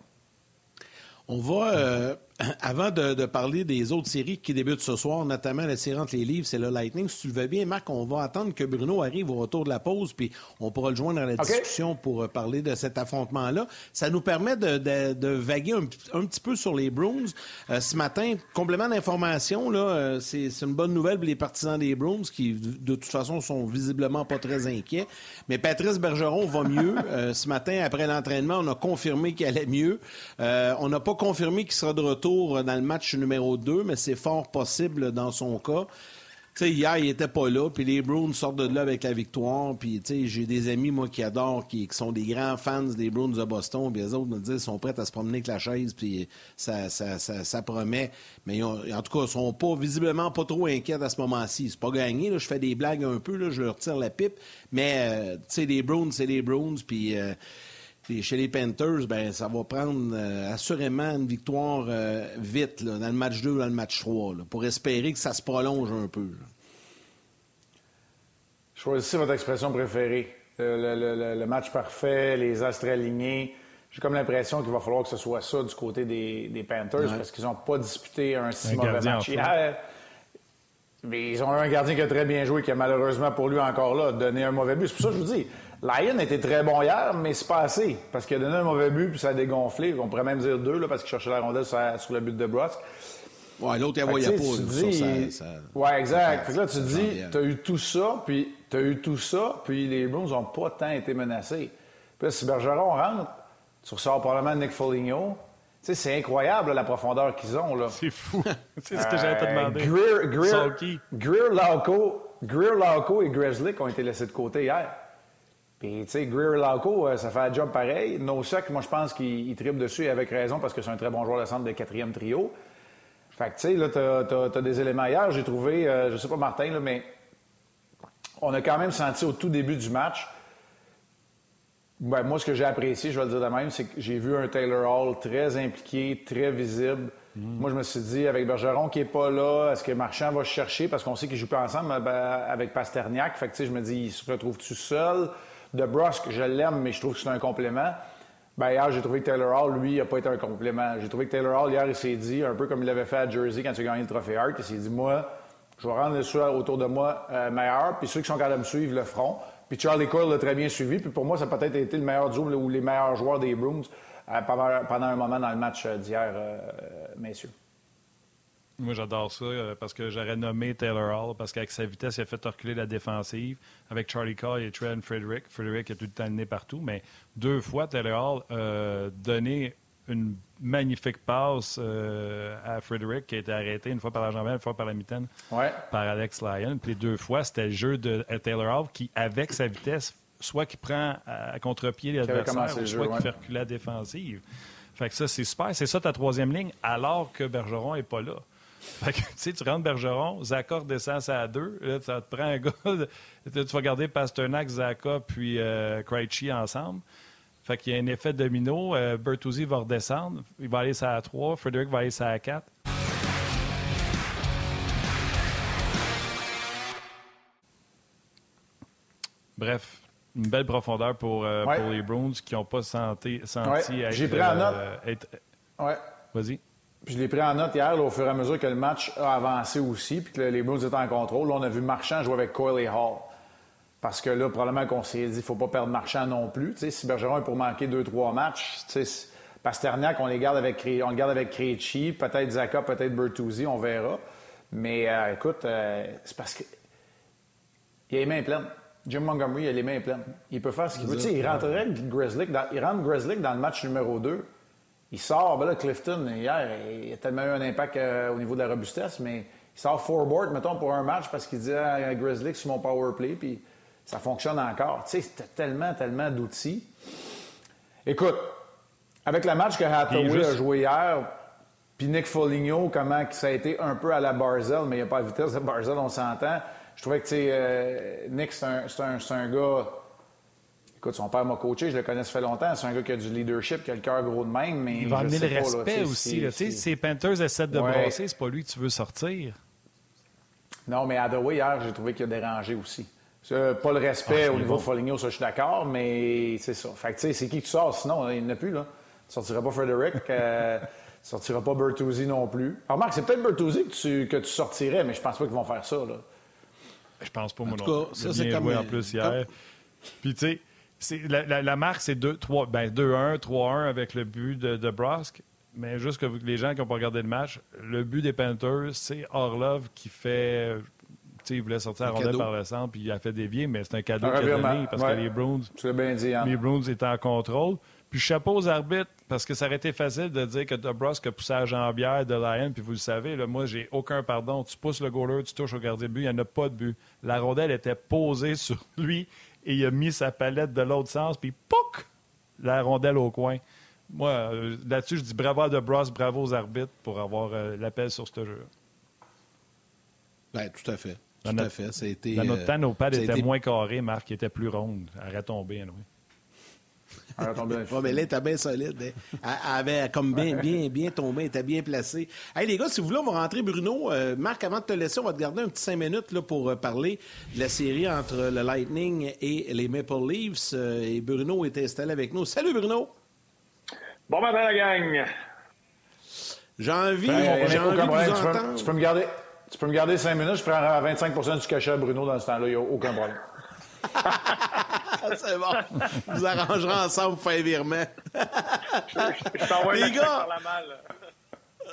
On va, euh, avant de, parler des autres séries qui débutent ce soir, notamment la série entre les livres, c'est le Lightning. Si tu le veux bien, Marc, on va attendre que Bruno arrive au retour de la pause, puis on pourra le joindre dans la discussion pour euh, parler de cet affrontement-là. Ça nous permet de, vaguer un, petit peu sur les Bruins. Euh, ce matin, complément d'information, là, c'est une bonne nouvelle pour les partisans des Bruins qui, de toute façon, sont visiblement pas très inquiets. Mais Patrice Bergeron va mieux. ce matin, après l'entraînement, on a confirmé qu'il allait mieux. on n'a pas confirmé qu'il sera de retour dans le match numéro 2, mais c'est fort possible dans son cas. sais, hier, il n'était pas là, puis les Bruins sortent de là avec la victoire. Puis, j'ai des amis, moi, qui adorent, qui, sont des grands fans des Bruins de Boston. Puis les autres me disent qu'ils sont prêts à se promener avec la chaise, puis ça, ça, ça, promet. Mais en tout cas, ils sont pas, visiblement pas trop inquiets à ce moment-ci. C'est pas gagné, je fais des blagues un peu, là, je leur tire la pipe. Mais, euh, tu sais, les Bruins, c'est les Bruins, puis... Euh, chez les Panthers, ben, ça va prendre euh, assurément une victoire euh, vite, dans le match 2 ou dans le match 3, pour espérer que ça se prolonge un peu. Choisissez votre expression préférée. Le, match parfait, les astres alignés. J'ai comme l'impression qu'il va falloir que ce soit ça du côté des, Panthers parce qu'ils n'ont pas disputé un si mauvais match hier. Mais ils ont un gardien qui a très bien joué, qui a malheureusement pour lui encore là donné un mauvais but. C'est pour ça que je vous dis, Lyon était très bon hier, mais c'est pas assez. Parce qu'il a donné un mauvais but, puis ça a dégonflé. On pourrait même dire deux, là, parce qu'il cherchait la rondelle sur, le but de Brusque. Ouais, l'autre, il voyait pas. Dis, ça, Ouais, exact. Fait que là, tu te dis, tu as eu tout ça, puis tu as eu tout ça, puis les Bruins n'ont pas tant été menacés. Puis là, si Bergeron rentre, tu ressors probablement Nick Foligno. Tu sais, c'est incroyable, la profondeur qu'ils ont, là. C'est fou. c'est ce que j'allais te demander. Greer, Greer, Greer, Lauco, Greer, Lauco et Grizzly ont été laissés de côté hier. Puis, tu sais, Greer Lauco, euh, ça fait un job pareil. Nosek, moi, je pense qu'il tripe dessus avec raison parce que c'est un très bon joueur de centre de quatrième trio. Fait que, tu sais, là, tu as, des éléments hier. J'ai trouvé, euh, je sais pas Martin, là, mais on a quand même senti au tout début du match. Ben, moi, ce que j'ai apprécié, je vais le dire de même, c'est que j'ai vu un Taylor Hall très impliqué, très visible. Mm. Moi, je me suis dit, avec Bergeron qui n'est pas là, est-ce que Marchand va chercher? Parce qu'on sait qu'ils jouent pas ensemble ben, avec Pasterniak. Fait que, tu sais, je me dis, il se retrouve tout seul? De Brusque, je l'aime, mais je trouve que c'est un complément. Ben, hier, j'ai trouvé que Taylor Hall, lui, n'a pas été un complément. J'ai trouvé que Taylor Hall, hier, il s'est dit, un peu comme il l'avait fait à Jersey quand il a gagné le trophée Hart, il s'est dit, moi, je vais rendre les choix autour de moi euh, meilleurs, puis ceux qui sont capables de me suivre le feront. Puis Charlie Coyle l'a très bien suivi, puis pour moi, ça a peut-être été le meilleur duo ou les meilleurs joueurs des Bruins euh, pendant, un moment dans le match euh, d'hier, messieurs. Moi, j'adore ça euh, parce que j'aurais nommé Taylor Hall parce qu'avec sa vitesse, il a fait reculer la défensive. Avec Charlie Cole et Trent Frederick. Frederick a tout le temps le partout, mais deux fois, Taylor Hall a donné une magnifique passe euh, à Frederick qui a été arrêté une fois par la jambe, une fois par la mitaine par Alex Lyon. Puis les deux fois, c'était le jeu de Taylor Hall qui, avec sa vitesse, soit qui prend à contre-pied l'adversaire, soit qui fait reculer la défensive. Fait que ça, c'est super. C'est ça ta troisième ligne, alors que Bergeron n'est pas là. Fait que, tu sais, tu rentres Bergeron, Zaka descend à deux. Là, ça te prend un gars. tu vas garder Pasternak, Zaka, puis euh, Krejci ensemble. Fait qu'il y a un effet domino. Euh, Bertuzzi va redescendre. Il va aller à 3. Frédéric va aller à 4. Bref, une belle profondeur pour, euh, Ouais. pour les Bruins qui n'ont pas senti, senti Ouais, être, j'ai pris en note. euh, être- Ouais. Vas-y. Puis je l'ai pris en note hier, là, au fur et à mesure que le match a avancé aussi, puis que les Bruins étaient en contrôle. Là, on a vu Marchand jouer avec Coyle et Hall. Parce que là, probablement qu'on s'est dit, il ne faut pas perdre Marchand non plus. Tu sais, si Bergeron est pour manquer deux, trois matchs, tu sais, c'est- Pasternak, on les garde avec, on le garde avec Krejci, peut-être Zaka, peut-être Bertuzzi, on verra. Mais euh, écoute, euh, c'est parce que il a les mains pleines. Jim Montgomery, il a les mains pleines. Il peut faire ce qu'il veut. Tu sais, il rentrerait Grizzlick dans, il rentre Grizzlick dans le match numéro 2. Il sort, ben là, Clifton, hier, il a tellement eu un impact euh, au niveau de la robustesse, mais il sort forward, mettons, pour un match parce qu'il dit à Grizzlick sur mon power play, puis ça fonctionne encore. Tu sais, c'était tellement, tellement d'outils. Écoute, avec le match que Hathaway juste- a joué hier, puis Nick Foligno, comment que ça a été un peu à la Barzell, mais il n'y a pas la vitesse de Barzell, on s'entend. Je trouvais que, tu sais, euh, Nick, c'est un, c'est un- c'est un gars... Écoute, son père m'a coaché, je le connais ça fait longtemps. C'est un gars qui a du leadership, qui a le cœur gros de même, mais Il va amener le pas, là, respect sais, aussi. c'est- là. Les Panthers essaient de Ouais. brasser, c'est pas lui que tu veux sortir. Non, mais Hathaway, hier, j'ai trouvé qu'il a dérangé aussi. C'est Pas le respect Ah, au niveau bon. de Foligno, ça, je suis d'accord, mais c'est ça. Fait que, tu sais, c'est qui tu sors sinon? Il n'y en a plus, là. Tu sortiras pas Frederick, euh, tu sortiras pas Bertuzzi non plus. Alors, Marc, c'est peut-être Bertuzzi que tu, que tu sortirais, mais je pense pas qu'ils vont faire ça, là. Je pense pas, moi tout non ça, c'est comme, en plus comme- hier. Puis, tu sais, la, la- la marque, c'est 2-3, ben 2-1, 3-1 avec le but de, de Brosk. Mais juste que les gens qui n'ont pas regardé le match, le but des Panthers, c'est Orlov qui fait. Tu sais, il voulait sortir la rondelle par le centre, puis il a fait dévier, mais c'est un cadeau qu'il a donné parce ouais. que les Browns Tu l'as bien dit, Yann. les Bruins étaient en contrôle. Puis chapeau aux arbitres, parce que ça aurait été facile de dire que DeBrusque a poussé la jambière de Lion, puis vous le savez, là, moi, j'ai aucun pardon. Tu pousses le goaler, tu touches au gardien de but, il n'y en a pas de but. La rondelle était posée sur lui et il a mis sa palette de l'autre sens, puis pouc! La rondelle au coin. Moi, euh, là-dessus, je dis bravo à DeBrusque, bravo aux arbitres pour avoir euh, l'appel sur ce jeu. Ben, tout à fait. Dans Tout notre- à fait. Ça a été, Dans notre euh, temps, nos pads étaient été- moins carrés, Marc, qui était plus ronde. Elle aurait tombé, anyway. On va tomber dans le Ouais, mais là, elle était bien solide. hein. Elle avait comme bien, bien, bien tombé, elle était bien placée. Hey, les gars, si vous voulez, on va rentrer Bruno. Euh, Marc, avant de te laisser, on va te garder un petit cinq minutes là, pour euh, parler de la série entre le Lightning et les Maple Leafs. Euh, et Bruno est installé avec nous. Salut, Bruno! Bon matin, la gang! J'ai envie, j'ai envie de vous tu, peux, tu peux me garder, tu peux me garder 5 minutes, je prends 25 du cachet à Bruno dans ce temps-là, il n'y a aucun problème. C'est bon. vous arrangerez ensemble pour faire virement. Je t'envoie Les la gars! par la malle.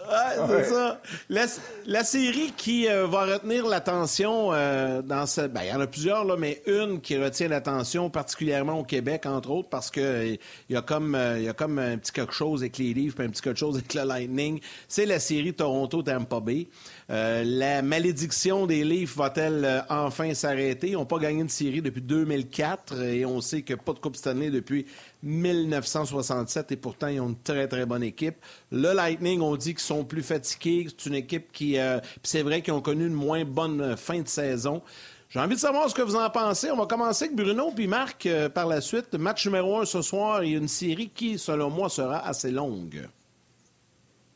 Ouais, c'est ça. La, la série qui euh, va retenir l'attention euh, dans cette. Ben, il y en a plusieurs, là, mais une qui retient l'attention, particulièrement au Québec, entre autres, parce que euh, il y a comme euh, y a comme un petit quelque chose avec les livres, puis un petit quelque chose avec le Lightning. C'est la série Toronto-Tampa Bay. La malédiction des Leafs va-t-elle enfin s'arrêter? Ils n'ont pas gagné une série depuis 2004 et on sait que pas de Coupe Stanley depuis 1967 et pourtant ils ont une très très bonne équipe. Le Lightning, on dit qu'ils sont plus fatigués. C'est une équipe qui, euh, c'est vrai qu'ils ont connu une moins bonne fin de saison. J'ai envie de savoir ce que vous en pensez. On va commencer avec Bruno puis Marc euh, par la suite. Match numéro un ce soir et une série qui, selon moi, sera assez longue.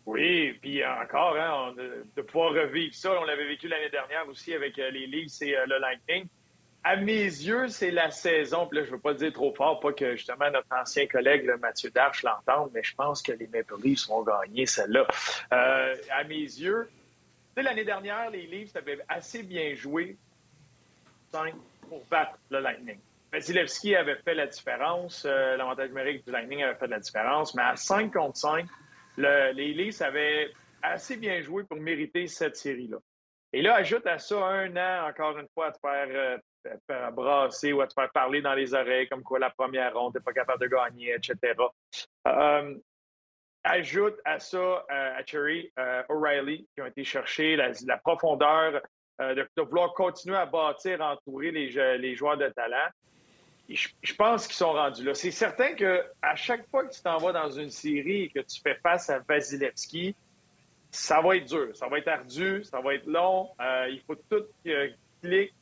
Oui, puis encore, hein, de, pouvoir revivre ça, on l'avait vécu l'année dernière aussi avec euh, les Leafs et le Lightning. À mes yeux, c'est la saison, puis là, je ne veux pas le dire trop fort, pas que justement notre ancien collègue Mathieu Darche l'entende, mais je pense que les Maple Leafs vont gagner celle-là. Euh, à mes yeux, l'année dernière, les Leafs avaient assez bien joué pour battre le Lightning. Vasilevski avait fait la différence, euh, l'avantage numérique du Lightning avait fait la différence, mais à 5 contre 5, le- les Leafs avaient assez bien joué pour mériter cette série-là. Et là, ajoute à ça un an, encore une fois, à te faire, euh, te faire brasser ou à te faire parler dans les oreilles, comme quoi la première ronde, t'es pas capable de gagner, etc. Euh, ajoute à ça, euh, à Cherry euh, O'Reilly, qui ont été chercher la, profondeur de, vouloir continuer à bâtir, entourer les, les joueurs de talent. Je, pense qu'ils sont rendus là. C'est certain que à chaque fois que tu t'en vas dans une série et que tu fais face à Vasilevski, ça va être dur, ça va être ardu, ça va être long. Il faut tout euh, clic.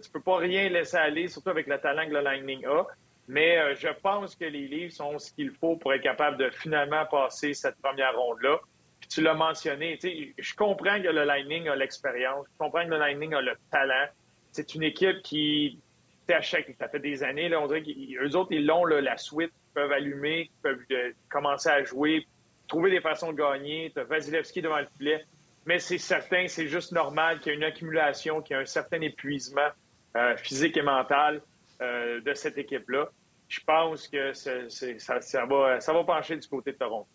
Tu peux pas rien laisser aller, surtout avec le talent que le Lightning a. Mais euh, je pense que les Leafs ont ce qu'il faut pour être capable de finalement passer cette première ronde-là. Tu l'as mentionné, je comprends que le Lightning a l'expérience, je comprends que le Lightning a le talent. C'est une équipe qui à chaque, ça fait des années, là, on dirait qu'eux autres, ils l'ont, la suite, ils peuvent allumer, ils peuvent euh, commencer à jouer, trouver des façons de gagner. Tu as Vasilevski devant le filet. Mais c'est certain, c'est juste normal qu'il y ait une accumulation, qu'il y ait un certain épuisement euh, physique et mental euh, de cette équipe-là. Je pense que ça, va, ça va pencher du côté de Toronto.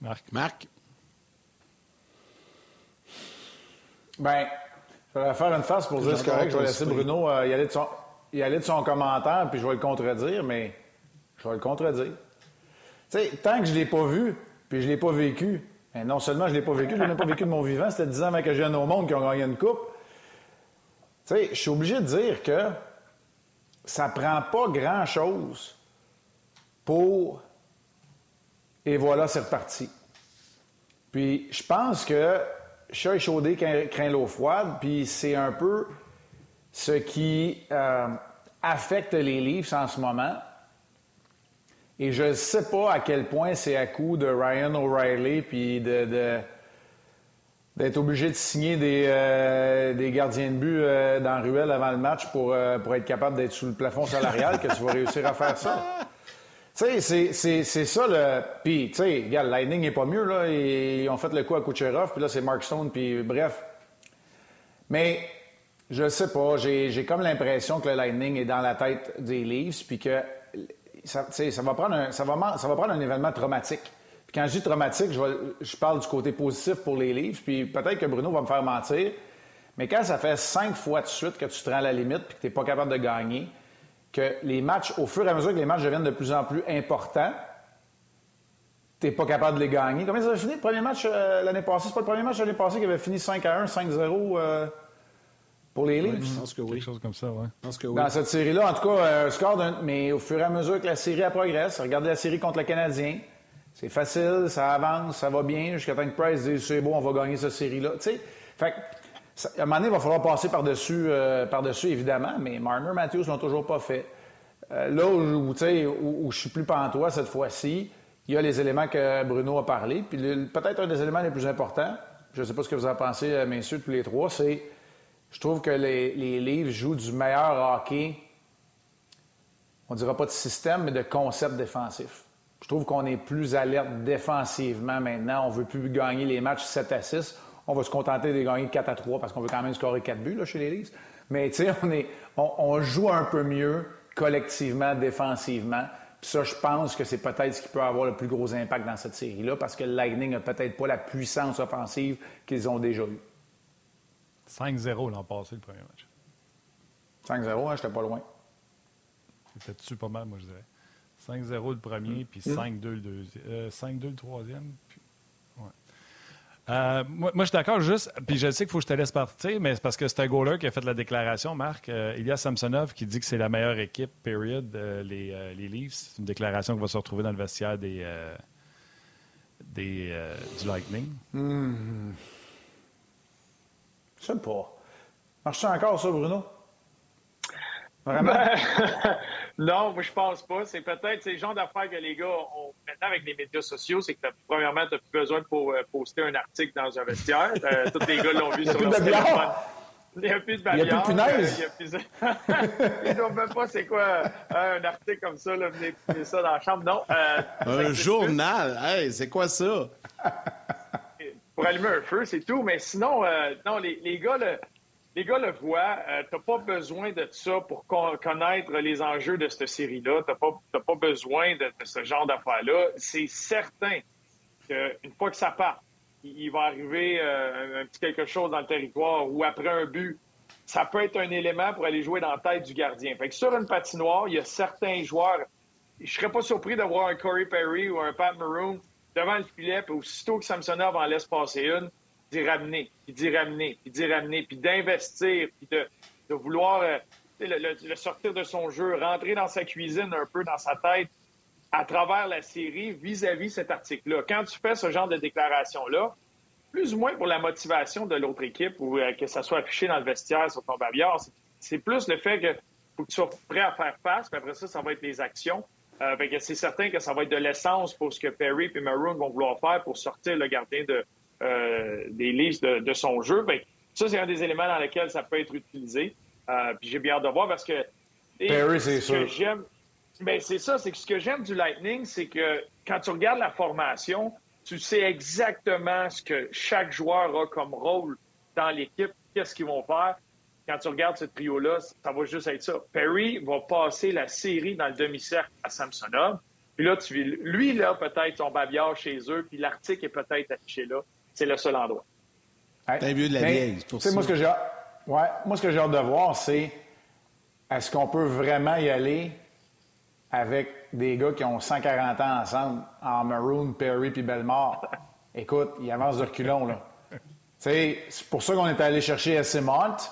Marc. Marc? Ben, je vais faire une face pour dire ce correct. Je vais laisser Bruno euh, y, aller de son, y aller de son commentaire, puis je vais le contredire, mais je vais le contredire. Tu sais, tant que je ne l'ai pas vu, puis je ne l'ai pas vécu, ben, non seulement je ne l'ai pas vécu, je ne l'ai même pas vécu de mon vivant, c'était 10 ans avec que je viens au monde qui ont gagné une coupe. Tu sais, je suis obligé de dire que ça prend pas grand-chose pour... Et voilà, c'est reparti. Puis je pense que chat chaudé craint l'eau froide, puis c'est un peu ce qui euh, affecte les livres en ce moment. Et je ne sais pas à quel point c'est à coup de Ryan O'Reilly puis de, d'être obligé de signer des, euh, gardiens de but euh, dans Ruelle avant le match pour, pour être capable d'être sous le plafond salarial que tu vas réussir à faire ça. Tu sais, c'est ça le. Puis, tu sais, regarde, Lightning n'est pas mieux, là. Ils ont fait le coup à Kucherov, puis là, c'est Mark Stone, puis bref. Mais, je sais pas, j'ai comme l'impression que le Lightning est dans la tête des Leafs, puis que ça, ça, va prendre ça, ça va prendre un événement traumatique. Puis quand je dis traumatique, je, je parle du côté positif pour les Leafs, puis peut-être que Bruno va me faire mentir, mais quand ça fait cinq fois de suite que tu te rends à la limite puis que tu n'es pas capable de gagner, que les matchs, au fur et à mesure que les matchs deviennent de plus en plus importants, tu n'es pas capable de les gagner. Combien ça a fini le premier match euh, l'année passée? C'est pas le premier match l'année passée qui avait fini 5 à 1, 5-0 euh, pour les Leafs? je pense que oui. Quelque chose comme ça, oui. Dans cette série-là, en tout cas, un score d'un. Mais au fur et à mesure que la série progresse, regardez la série contre le Canadien. C'est facile, ça avance, ça va bien, jusqu'à temps que Price dise c'est bon, on va gagner cette série-là. Tu sais, fait à un moment donné, il va falloir passer par-dessus, euh, par-dessus évidemment, mais Marner, Matthews l'ont toujours pas fait. Euh, là où, où, où, je suis plus pantois cette fois-ci, il y a les éléments que Bruno a parlé. Puis peut-être un des éléments les plus importants, je ne sais pas ce que vous en pensez, euh, messieurs, tous les trois, c'est je trouve que les, les livres jouent du meilleur hockey, on ne dira pas de système, mais de concept défensif. Je trouve qu'on est plus alerte défensivement maintenant. On ne veut plus gagner les matchs 7 à 6 on va se contenter de gagner 4 à 3 parce qu'on veut quand même scorer 4 buts là, chez les Leafs. Mais tu sais, on, est, on, joue un peu mieux collectivement, défensivement. Puis ça, je pense que c'est peut-être ce qui peut avoir le plus gros impact dans cette série-là parce que le Lightning n'a peut-être pas la puissance offensive qu'ils ont déjà eue. 5-0 l'an passé, le premier match. 5-0, hein, j'étais pas loin. C'était dessus pas mal, moi, je dirais? 5-0 le premier, puis 5-2 le deuxième. 5-2 le troisième, puis euh, moi, je suis d'accord juste, puis je sais qu'il faut que je te laisse partir, mais c'est parce que c'est un goaler qui a fait la déclaration, Marc. Euh, il y a Samsonov qui dit que c'est la meilleure équipe, period, euh, les, les Leafs. C'est une déclaration qui va se retrouver dans le vestiaire des, des, du Lightning. Hmm. Je sais pas. Marche encore ça, Bruno? Vraiment? non, moi, je pense pas. C'est peut-être ces genre d'affaires que les gars ont maintenant avec les médias sociaux, c'est que premièrement, tu n'as plus besoin de euh, poster un article dans un vestiaire. Euh, tous les gars l'ont vu sur leur téléphone. Il n'y a plus de bagarre. Il n'y a plus de punaise. Ils ne savent même pas c'est quoi un article comme ça, là, venez ça dans la chambre. Non. Euh, un journal. Hey, c'est quoi ça? Pour allumer un feu, c'est tout. Mais sinon, non, les, les gars, là, les gars le voient. Euh, tu n'as pas besoin de ça pour connaître les enjeux de cette série-là. Tu n'as pas, pas, besoin de, ce genre d'affaires-là. C'est certain qu'une fois que ça part, il, va arriver euh, un petit quelque chose dans le territoire ou après un but, ça peut être un élément pour aller jouer dans la tête du gardien. Fait que sur une patinoire, il y a certains joueurs. Je serais pas surpris d'avoir un Corey Perry ou un Pat Maroon devant le filet, puis aussitôt que Samsonov en laisse passer une, d'y ramener, puis d'y ramener, puis d'y ramener, puis d'investir, puis de, vouloir euh, le, sortir de son jeu, rentrer dans sa cuisine un peu, dans sa tête, à travers la série vis-à-vis cet article-là. Quand tu fais ce genre de déclaration-là, plus ou moins pour la motivation de l'autre équipe ou euh, que ça soit affiché dans le vestiaire sur ton bavillard, c'est plus le fait que faut que tu sois prêt à faire face, mais après ça, ça va être les actions. Euh, c'est certain que ça va être de l'essence pour ce que Perry et Maroon vont vouloir faire pour sortir le gardien de, euh, des listes de, son jeu, bien, ça, c'est un des éléments dans lesquels ça peut être utilisé. puis j'ai bien hâte de voir parce que. Perry, c'est sûr. Mais c'est ça, c'est que ce que j'aime du Lightning, c'est que quand tu regardes la formation, tu sais exactement ce que chaque joueur a comme rôle dans l'équipe, qu'est-ce qu'ils vont faire. Quand tu regardes ce trio-là, ça va juste être ça. Perry va passer la série dans le demi-cercle à Samsonov. Puis là, tu, lui, là, peut-être son babillard chez eux, puis l'Arctique est peut-être affiché là. C'est le seul endroit. T'as vu de la vieille, pour ça. Moi, ce que j'ai ouais, moi, ce que j'ai hâte de voir, c'est est-ce qu'on peut vraiment y aller avec des gars qui ont 140 ans ensemble, en Maroon, Perry puis Belmore. Écoute, ils avancent de reculons, là. c'est pour ça qu'on est allé chercher Mott.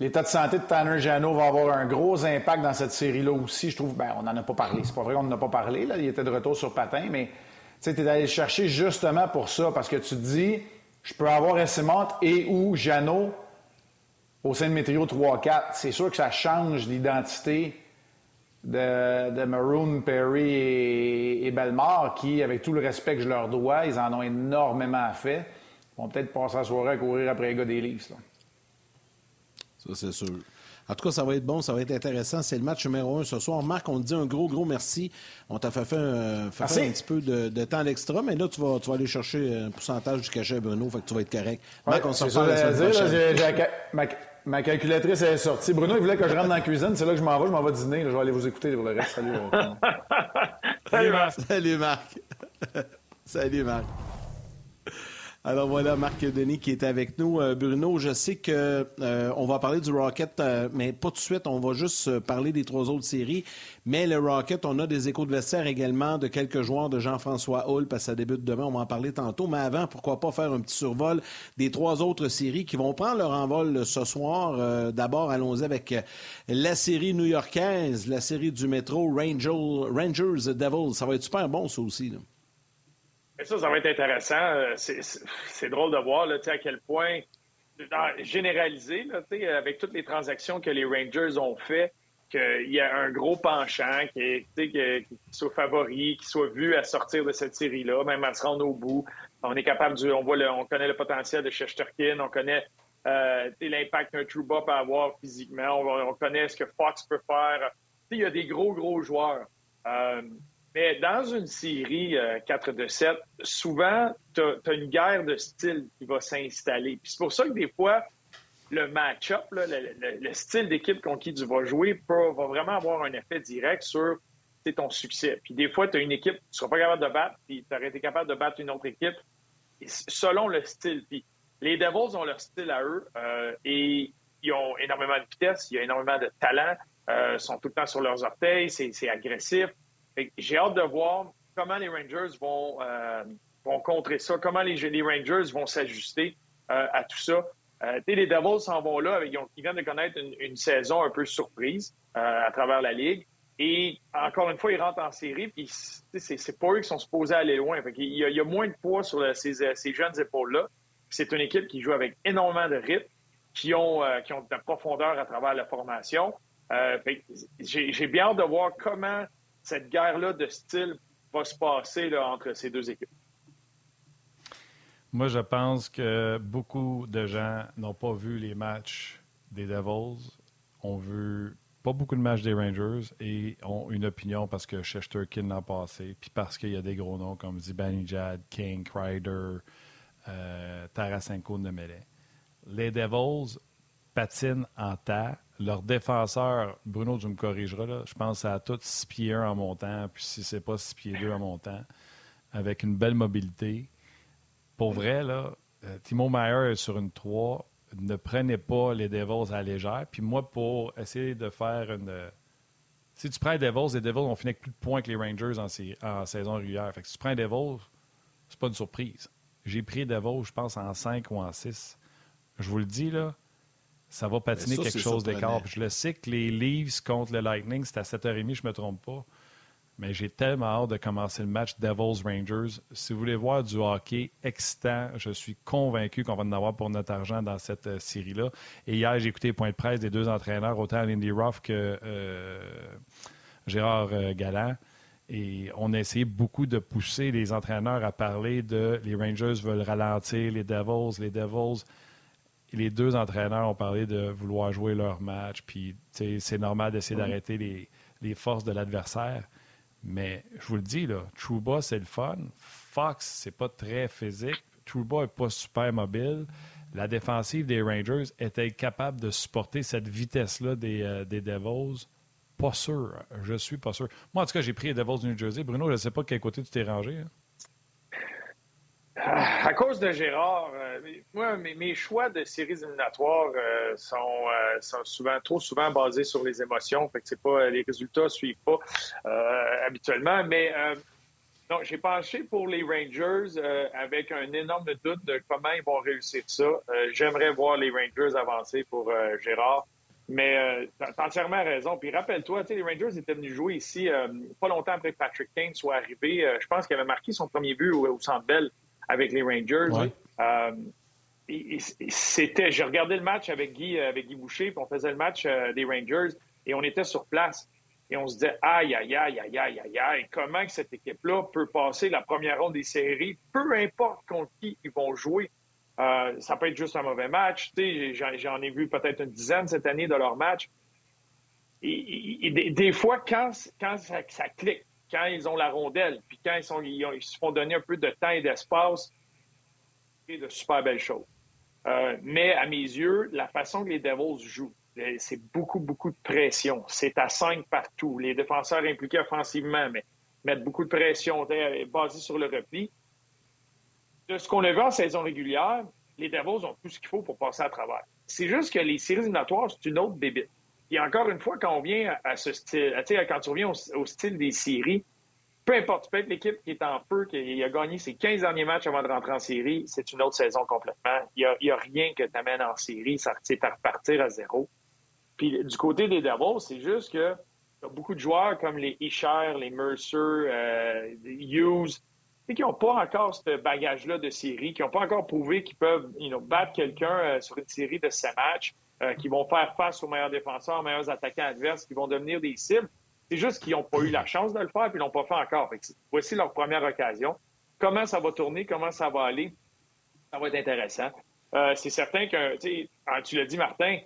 L'état de santé de Tanner Jano va avoir un gros impact dans cette série-là aussi. Je trouve, ben, on n'en a pas parlé. C'est pas vrai qu'on n'en a pas parlé, là. Il était de retour sur patin, mais tu es allé chercher justement pour ça, parce que tu te dis, je peux avoir Mott et ou Jano au sein de mes 3-4. C'est sûr que ça change l'identité de, Maroon, Perry et, et, qui, avec tout le respect que je leur dois, ils en ont énormément fait, vont peut-être passer la soirée à courir après les gars des livres. Ça, c'est sûr. En tout cas, ça va être bon, ça va être intéressant. C'est le match numéro un ce soir. Marc, on te dit un gros, gros merci. On t'a fait, faire, un, petit peu de, temps d'extra, mais là, tu vas, tu vas aller chercher un pourcentage du cachet à Bruno, fait que tu vas être correct. Marc, on s'en parle la Ma calculatrice est sortie. Bruno, il voulait que je rentre dans la cuisine. C'est là que je m'en vais. Je m'en vais dîner. Je vais aller vous écouter pour le reste. Salut. Salut, Marc. Salut, Marc. Salut, Marc. Alors voilà, Marc Denis qui est avec nous. Euh, Bruno, je sais que euh, on va parler du Rocket, euh, mais pas tout de suite. On va juste parler des trois autres séries. Mais le Rocket, on a des échos de vestiaire également de quelques joueurs de Jean-François Hull, parce que ça débute demain. On va en parler tantôt. Mais avant, pourquoi pas faire un petit survol des trois autres séries qui vont prendre leur envol ce soir. D'abord, allons-y avec la série new-yorkaise, la série du métro Rangers, Rangers Devils. Ça va être super bon, ça aussi. Ça, ça va être intéressant. Euh, c'est drôle de voir là, à quel point, généralisé, là, avec toutes les transactions que les Rangers ont fait, qu'il y a un gros penchant qui, qui soit favori, qui soit vu à sortir de cette série-là, même à se rendre au bout. On est capable du, on voit le, on connaît le potentiel de Shesterkin, on connaît euh, l'impact qu'un Trouba peut avoir physiquement, on, connaît ce que Fox peut faire. Il y a des gros, gros joueurs. Euh, mais dans une série 4 euh, de 7, souvent, tu as, une guerre de style qui va s'installer. Puis c'est pour ça que des fois, le match-up, le, style d'équipe contre qui tu vas jouer va vraiment avoir un effet direct sur ton succès. Puis des fois, tu as une équipe tu ne seras pas capable de battre, puis tu aurais été capable de battre une autre équipe selon le style. Puis les Devils ont leur style à eux euh, et ils ont énormément de vitesse, il y a énormément de talent, euh, sont tout le temps sur leurs orteils, c'est agressif. J'ai hâte de voir comment les Rangers vont, euh, vont contrer ça, comment les, les Rangers vont s'ajuster euh, à tout ça. Euh, les Devils s'en vont là, ils, viennent de connaître une, saison un peu surprise à travers la Ligue. Et encore une fois, ils rentrent en série, puis c'est pas eux qui sont supposés aller loin. il, y a, moins de poids sur ces, ces, jeunes épaules-là. C'est une équipe qui joue avec énormément de rythme, qui ont, qui ont de la profondeur à travers la formation. J'ai bien hâte de voir comment cette guerre-là de style va se passer entre ces deux équipes? Moi, je pense que beaucoup de gens n'ont pas vu les matchs des Devils, ont vu pas beaucoup de matchs des Rangers et ont une opinion parce que Shesterkin l'a passé, puis parce qu'il y a des gros noms comme Zibanejad, King, Ryder, euh, Tarasenko Nemele. Les Devils patinent en tas leur défenseur, Bruno, tu me corrigeras, là, je pense à tout 6 pieds 1 en montant, puis si c'est pas 6 pieds 2 en montant, avec une belle mobilité. Pour vrai, là, euh, Timo Meyer est sur une 3. Ne prenez pas les Devils à la légère. Puis moi, pour essayer de faire une. Si tu prends les Devils, les Devils ont fini avec plus de points que les Rangers en, saison régulière. Fait que si tu prends les Devils, c'est pas une surprise. J'ai pris les Devils, je pense, en 5 ou en 6. Je vous le dis, là, ça va patiner quelque chose d'écart. Je le sais que les Leafs contre le Lightning, c'est à 7h30, je ne me trompe pas. Mais j'ai tellement hâte de commencer le match Devils-Rangers. Si vous voulez voir du hockey excitant, je suis convaincu qu'on va en avoir pour notre argent dans cette euh, série-là. Et hier, j'ai écouté les points de presse des deux entraîneurs, autant Lindy Ruff que euh, Gérard euh, Galland. Et on a essayé beaucoup de pousser les entraîneurs à parler de les Rangers veulent ralentir les Devils, les Devils les deux entraîneurs ont parlé de vouloir jouer leur match, puis c'est normal d'essayer d'arrêter les, les, forces de l'adversaire. Mais je vous le dis, là, Trouba, c'est le fun. Fox, c'est pas très physique. Trouba n'est pas super mobile. La défensive des Rangers était capable de supporter cette vitesse-là des, euh, des Devils. Pas sûr. Je suis pas sûr. Moi, en tout cas, j'ai pris les Devils du New Jersey. Bruno, je ne sais pas quel côté tu t'es rangé. Hein. À cause de Gérard, euh, moi, mes, choix de séries éliminatoires euh, sont, euh, sont, souvent trop souvent basés sur les émotions. Fait que pas les résultats suivent pas habituellement. Mais donc j'ai penché pour les Rangers avec un énorme doute de comment ils vont réussir ça. J'aimerais voir les Rangers avancer pour Gérard. Mais tu as entièrement raison. Puis rappelle-toi, les Rangers étaient venus jouer ici pas longtemps après que Patrick Kane soit arrivé. je pense qu'il avait marqué son premier but au, au Centre Bell avec les Rangers. Euh, c'était, j'ai regardé le match avec Guy, euh, avec Guy Boucher, puis on faisait le match euh, des Rangers et on était sur place. Et on se disait, aïe, aïe, aïe, aïe, aïe, aïe, aïe, comment que cette équipe-là peut passer la première ronde des séries, peu importe contre qui ils vont jouer. ça peut être juste un mauvais match. J'en ai vu peut-être une dizaine cette année de leurs matchs. Et, des, fois, quand, quand ça, ça clique, quand ils ont la rondelle, puis quand ils, sont, ils, se font donner un peu de temps et d'espace, c'est de super belles choses. Euh, mais à mes yeux, la façon que les Devils jouent, euh, c'est beaucoup, beaucoup de pression. C'est à cinq partout. Les défenseurs impliqués offensivement, mais mettent beaucoup de pression, basée sur le repli. De ce qu'on a vu en saison régulière, les Devils ont tout ce qu'il faut pour passer à travers. C'est juste que les séries éliminatoires, c'est une autre bébite. Et encore une fois, quand on vient à ce style, quand tu reviens au, style des séries, peu importe, tu peux être l'équipe qui est en feu, qui a gagné ses 15 derniers matchs avant de rentrer en série, c'est une autre saison complètement. Il n'y a, rien que tu amènes en série, c'est à repartir à zéro. Puis du côté des Devils, c'est juste que y a beaucoup de joueurs comme les Isher, les Mercer, euh, Hughes, qui n'ont pas encore ce bagage-là de série, qui n'ont pas encore prouvé qu'ils peuvent battre quelqu'un euh, sur une série de 7 matchs. Euh, qui vont faire face aux meilleurs défenseurs, aux meilleurs attaquants adverses, qui vont devenir des cibles. C'est juste qu'ils n'ont pas eu la chance de le faire, puis ils l'ont pas fait encore. voici leur première occasion. Comment ça va tourner, comment ça va aller, ça va être intéressant. Euh, c'est certain que, tu l'as dit, Martin,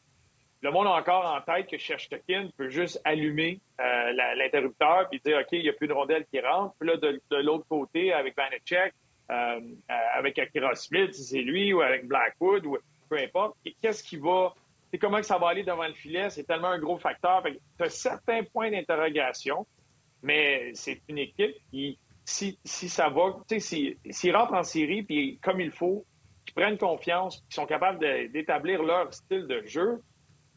le monde a encore en tête que Shesterkin peut juste allumer euh, l'interrupteur puis dire OK, il n'y a plus de rondelle qui rentre. Puis là, de, l'autre côté, avec Vanecek, avec Akira Smith, si c'est lui, ou avec Blackwood, ou peu importe, qu'est-ce qui va comment que ça va aller devant le filet, c'est tellement un gros facteur. Tu as certains points d'interrogation, mais c'est une équipe qui, si, ça va, tu sais, s'ils rentrent en série, puis comme il faut, qu'ils prennent confiance, qu'ils sont capables d'établir leur style de jeu,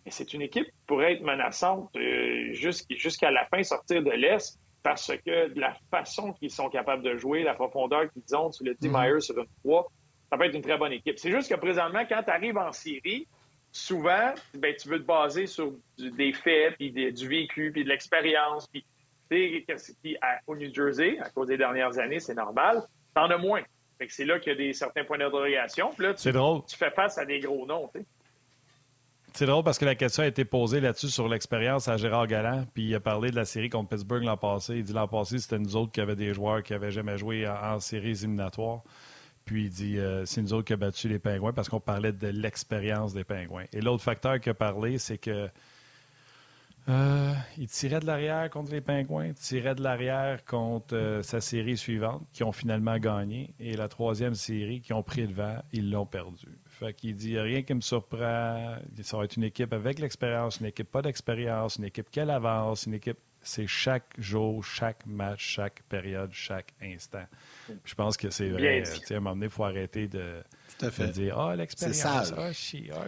c'est une équipe qui pourrait être menaçante euh, jusqu'à la fin, sortir de l'Est, parce que de la façon qu'ils sont capables de jouer, la profondeur qu'ils ont, tu l'as dit, mm-hmm. Myers sur une 3, ça peut être une très bonne équipe. C'est juste que présentement, quand tu arrives en série, souvent, ben, tu veux te baser sur des faits, puis du vécu, puis de l'expérience. Puis, au New Jersey, à cause des dernières années, c'est normal, t'en as moins. c'est là qu'il y a des, certains points d'interrogation. Puis là, tu, tu fais face à des gros noms. C'est drôle parce que la question a été posée là-dessus sur l'expérience à Gérard Galland, puis il a parlé de la série contre Pittsburgh l'an passé. Il dit l'an passé, c'était nous autres qui avions des joueurs qui n'avaient jamais joué en, en séries éliminatoires. Puis il dit euh, c'est nous autres qui avons battu les Pingouins parce qu'on parlait de l'expérience des Pingouins. Et l'autre facteur qu'il a parlé, c'est que euh, il tirait de l'arrière contre les Pingouins, tirait de l'arrière contre euh, sa série suivante, qui ont finalement gagné. Et la troisième série, qui ont pris le vent, ils l'ont perdu. Fait qu'il dit rien qui me surprend. Ça va être une équipe avec l'expérience, une équipe pas d'expérience, une équipe qui avance, une équipe c'est chaque jour, chaque match, chaque période, chaque instant. Je pense que c'est vrai. À un moment donné, il faut arrêter de, dire Ah, oh, l'expérience, ah, chi, ah,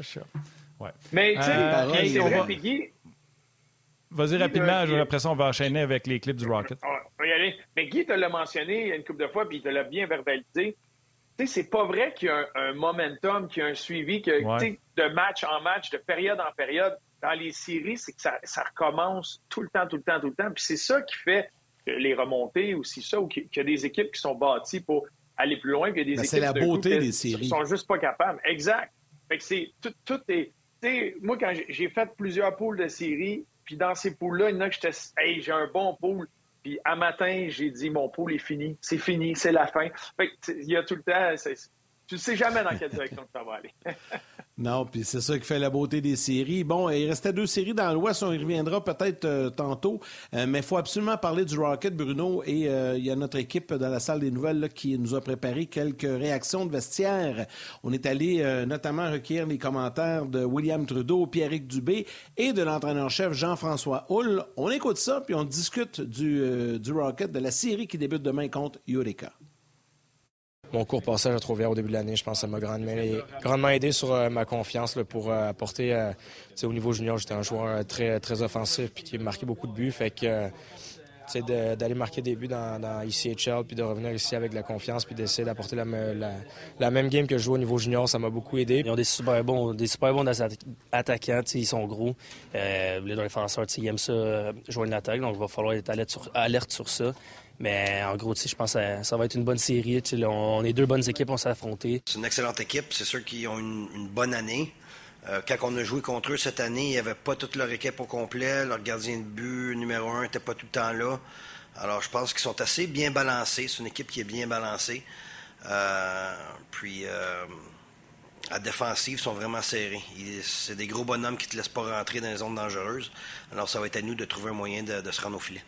Ouais. Mais, tu sais, euh, va... Vas-y rapidement, j'ai l'impression qu'on va enchaîner avec les clips du Rocket. On va y aller. Mais Guy te l'a mentionné une couple de fois, puis il te l'a bien verbalisé. Tu sais, c'est pas vrai qu'il y a un, momentum, qu'il y a un suivi, que, de match en match, de période en période dans les séries, c'est que ça, recommence tout le temps, tout le temps, tout le temps. Puis c'est ça qui fait les remontées aussi ça, ou qu'il y a des équipes qui sont bâties pour aller plus loin, puis il y a des équipes c'est la beauté des séries. sont juste pas capables. Exact. Fait que c'est tout, tout est. moi, quand j'ai fait plusieurs poules de séries, puis dans ces poules-là, il y en a que j'étais, hey, j'ai un bon pool. Puis à matin, j'ai dit, mon pool est fini. C'est fini, c'est la fin. Fait que, il y a tout le temps, tu sais jamais dans quelle direction ça va aller. Non, puis c'est ça qui fait la beauté des séries. Bon, il restait deux séries dans l'Ouest, on y reviendra peut-être euh, tantôt, euh, mais il faut absolument parler du Rocket, Bruno, et euh, il y a notre équipe dans la salle des nouvelles qui nous a préparé quelques réactions de vestiaire. On est allé notamment recueillir les commentaires de William Trudeau, Pierrick Dubé et de l'entraîneur-chef Jean-François Hull. On écoute ça, puis on discute du, du Rocket, de la série qui débute demain contre Eureka mon court passage à Trois-Rivières au début de l'année, je pense que ça m'a grandement, aidé sur euh, ma confiance pour euh, apporter. Euh, au niveau junior, j'étais un joueur très, très offensif puis qui marquait beaucoup de buts. Fait que d'aller marquer des buts dans, dans ICHL puis de revenir ici avec la confiance puis d'essayer d'apporter la, même game que je joue au niveau junior, ça m'a beaucoup aidé. Ils ont des super bons, des super bons attaquants, ils sont gros. les défenseurs, ils aiment ça jouer une attaque, donc il va falloir être alerte sur ça. Mais en gros, je pense que ça, va être une bonne série. on est deux bonnes équipes, on s'est affrontés. C'est une excellente équipe. C'est sûr qu'ils ont une, bonne année. Euh, quand on a joué contre eux cette année, il n'y avait pas toute leur équipe au complet. Leur gardien de but numéro un n'était pas tout le temps là. Alors, je pense qu'ils sont assez bien balancés. C'est une équipe qui est bien balancée. Euh, puis, euh, à défensive, ils sont vraiment serrés. C'est des gros bonhommes qui ne te laissent pas rentrer dans les zones dangereuses. Alors, ça va être à nous de trouver un moyen de, de se rendre au filet.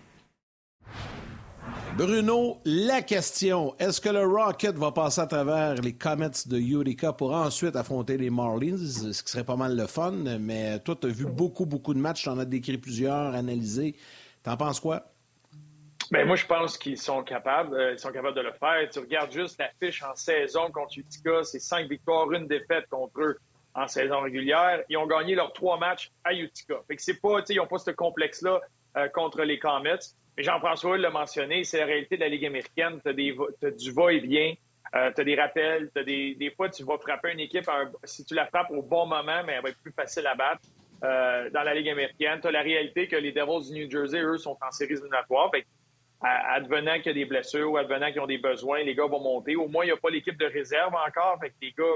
Bruno, la question, est-ce que le Rocket va passer à travers les Comets de Eureka pour ensuite affronter les Marlins, ce qui serait pas mal le fun, mais toi, tu as vu beaucoup, beaucoup de matchs, tu en as décrit plusieurs, analysé. T'en penses quoi? Ben moi, je pense qu'ils sont capables. Euh, ils sont capables de le faire. Tu regardes juste la fiche en saison contre Utica, c'est cinq victoires, une défaite contre eux en saison régulière. Ils ont gagné leurs trois matchs à Utica. Fait que c'est pas, ils n'ont pas ce complexe-là euh, contre les Comets. Jean-François l'a mentionné, c'est la réalité de la Ligue américaine. Tu as, du va-et-vient, euh, tu as des rappels, as des, des fois, tu vas frapper une équipe, si tu la frappes au bon moment, mais elle va être plus facile à battre. Euh, dans la Ligue américaine, tu as la réalité que les Devils du New Jersey, eux, sont en séries éliminatoires. advenant qu'il y a des blessures ou advenant qu'ils ont des besoins, les gars vont monter. Au moins, il n'y a pas l'équipe de réserve encore. Fait que les gars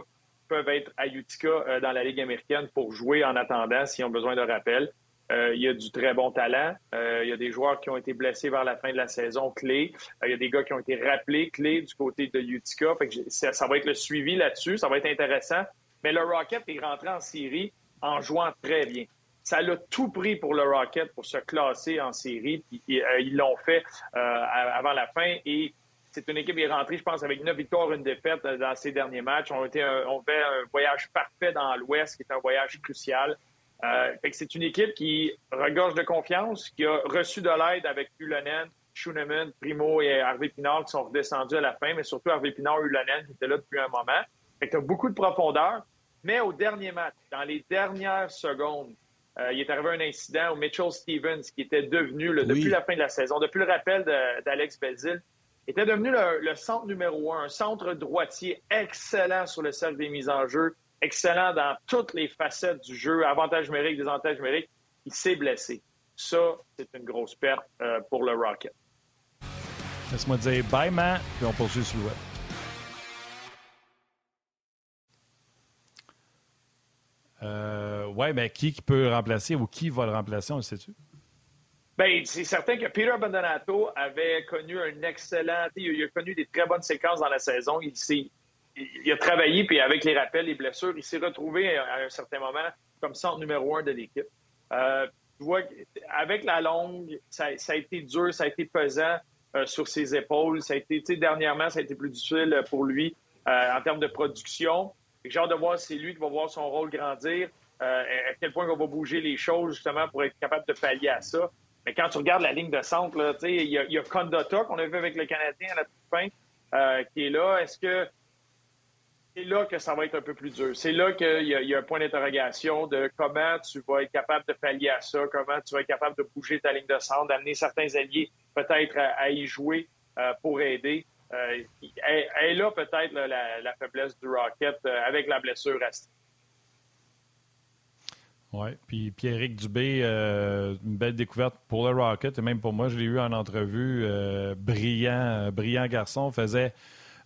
peuvent être à Utica euh, dans la Ligue américaine pour jouer en attendant s'ils ont besoin de rappel. Euh, il y a du très bon talent. Euh, il y a des joueurs qui ont été blessés vers la fin de la saison clé. Il y a des gars qui ont été rappelés clés du côté de Utica. ça, va être le suivi là-dessus. Ça va être intéressant. Mais le Rocket est rentré en série en jouant très bien. Ça l'a tout pris pour le Rocket pour se classer en série. ils l'ont fait avant la fin et c'est une équipe qui est rentrée, je pense, avec neuf victoires, une défaite dans ses derniers matchs. On, été on fait un voyage parfait dans l'Ouest, qui est un voyage crucial. Euh, c'est une équipe qui regorge de confiance, qui a reçu de l'aide avec Ulonen, Schunemann, Primo et Harvey Pinard qui sont redescendus à la fin, mais surtout Harvey Pinard et Ulonen qui étaient là depuis un moment. Fait que as beaucoup de profondeur. Mais au dernier match, dans les dernières secondes, euh, il est arrivé un incident où Mitchell Stevens, qui était devenu, depuis la fin de la saison, depuis le rappel d'Alex Belzil, était devenu le, centre numéro un, un centre droitier excellent sur le cercle des mises en jeu, excellent dans toutes les facettes du jeu, avantage numérique, désavantage numérique, il s'est blessé. Ça, c'est une grosse perte euh, pour le Rocket. Laisse-moi dire bye, man, puis on poursuit sur le web. Euh, ouais, mais qui peut remplacer ou qui va le remplacer, on le sait-tu? Bien, c'est certain que Peter Abandonato avait connu un excellent. Il a connu des très bonnes séquences dans la saison. Il il a travaillé, puis avec les rappels, les blessures, il s'est retrouvé à un certain moment comme centre numéro un de l'équipe. Euh, tu vois, avec la longue, ça, a été dur, ça a été pesant euh, sur ses épaules. Ça a été, dernièrement, ça a été plus difficile pour lui euh, en termes de production. J'ai hâte de voir si c'est lui qui va voir son rôle grandir, à quel point il va bouger les choses justement pour être capable de pallier à ça. Mais quand tu regardes la ligne de centre, il y, a, il y a Condota qu'on a vu avec le Canadien à la toute fin, qui est là. Est-ce que c'est là que ça va être un peu plus dur? C'est là qu'il y, a un point d'interrogation de comment tu vas être capable de pallier à ça, comment tu vas être capable de bouger ta ligne de centre, d'amener certains alliés peut-être à, y jouer euh, pour aider. Euh, elle, est là peut-être la, faiblesse du Rocket euh, avec la blessure à oui, puis Pierrick Dubé, une belle découverte pour le Rocket et même pour moi, je l'ai eu en entrevue. brillant, brillant garçon, faisait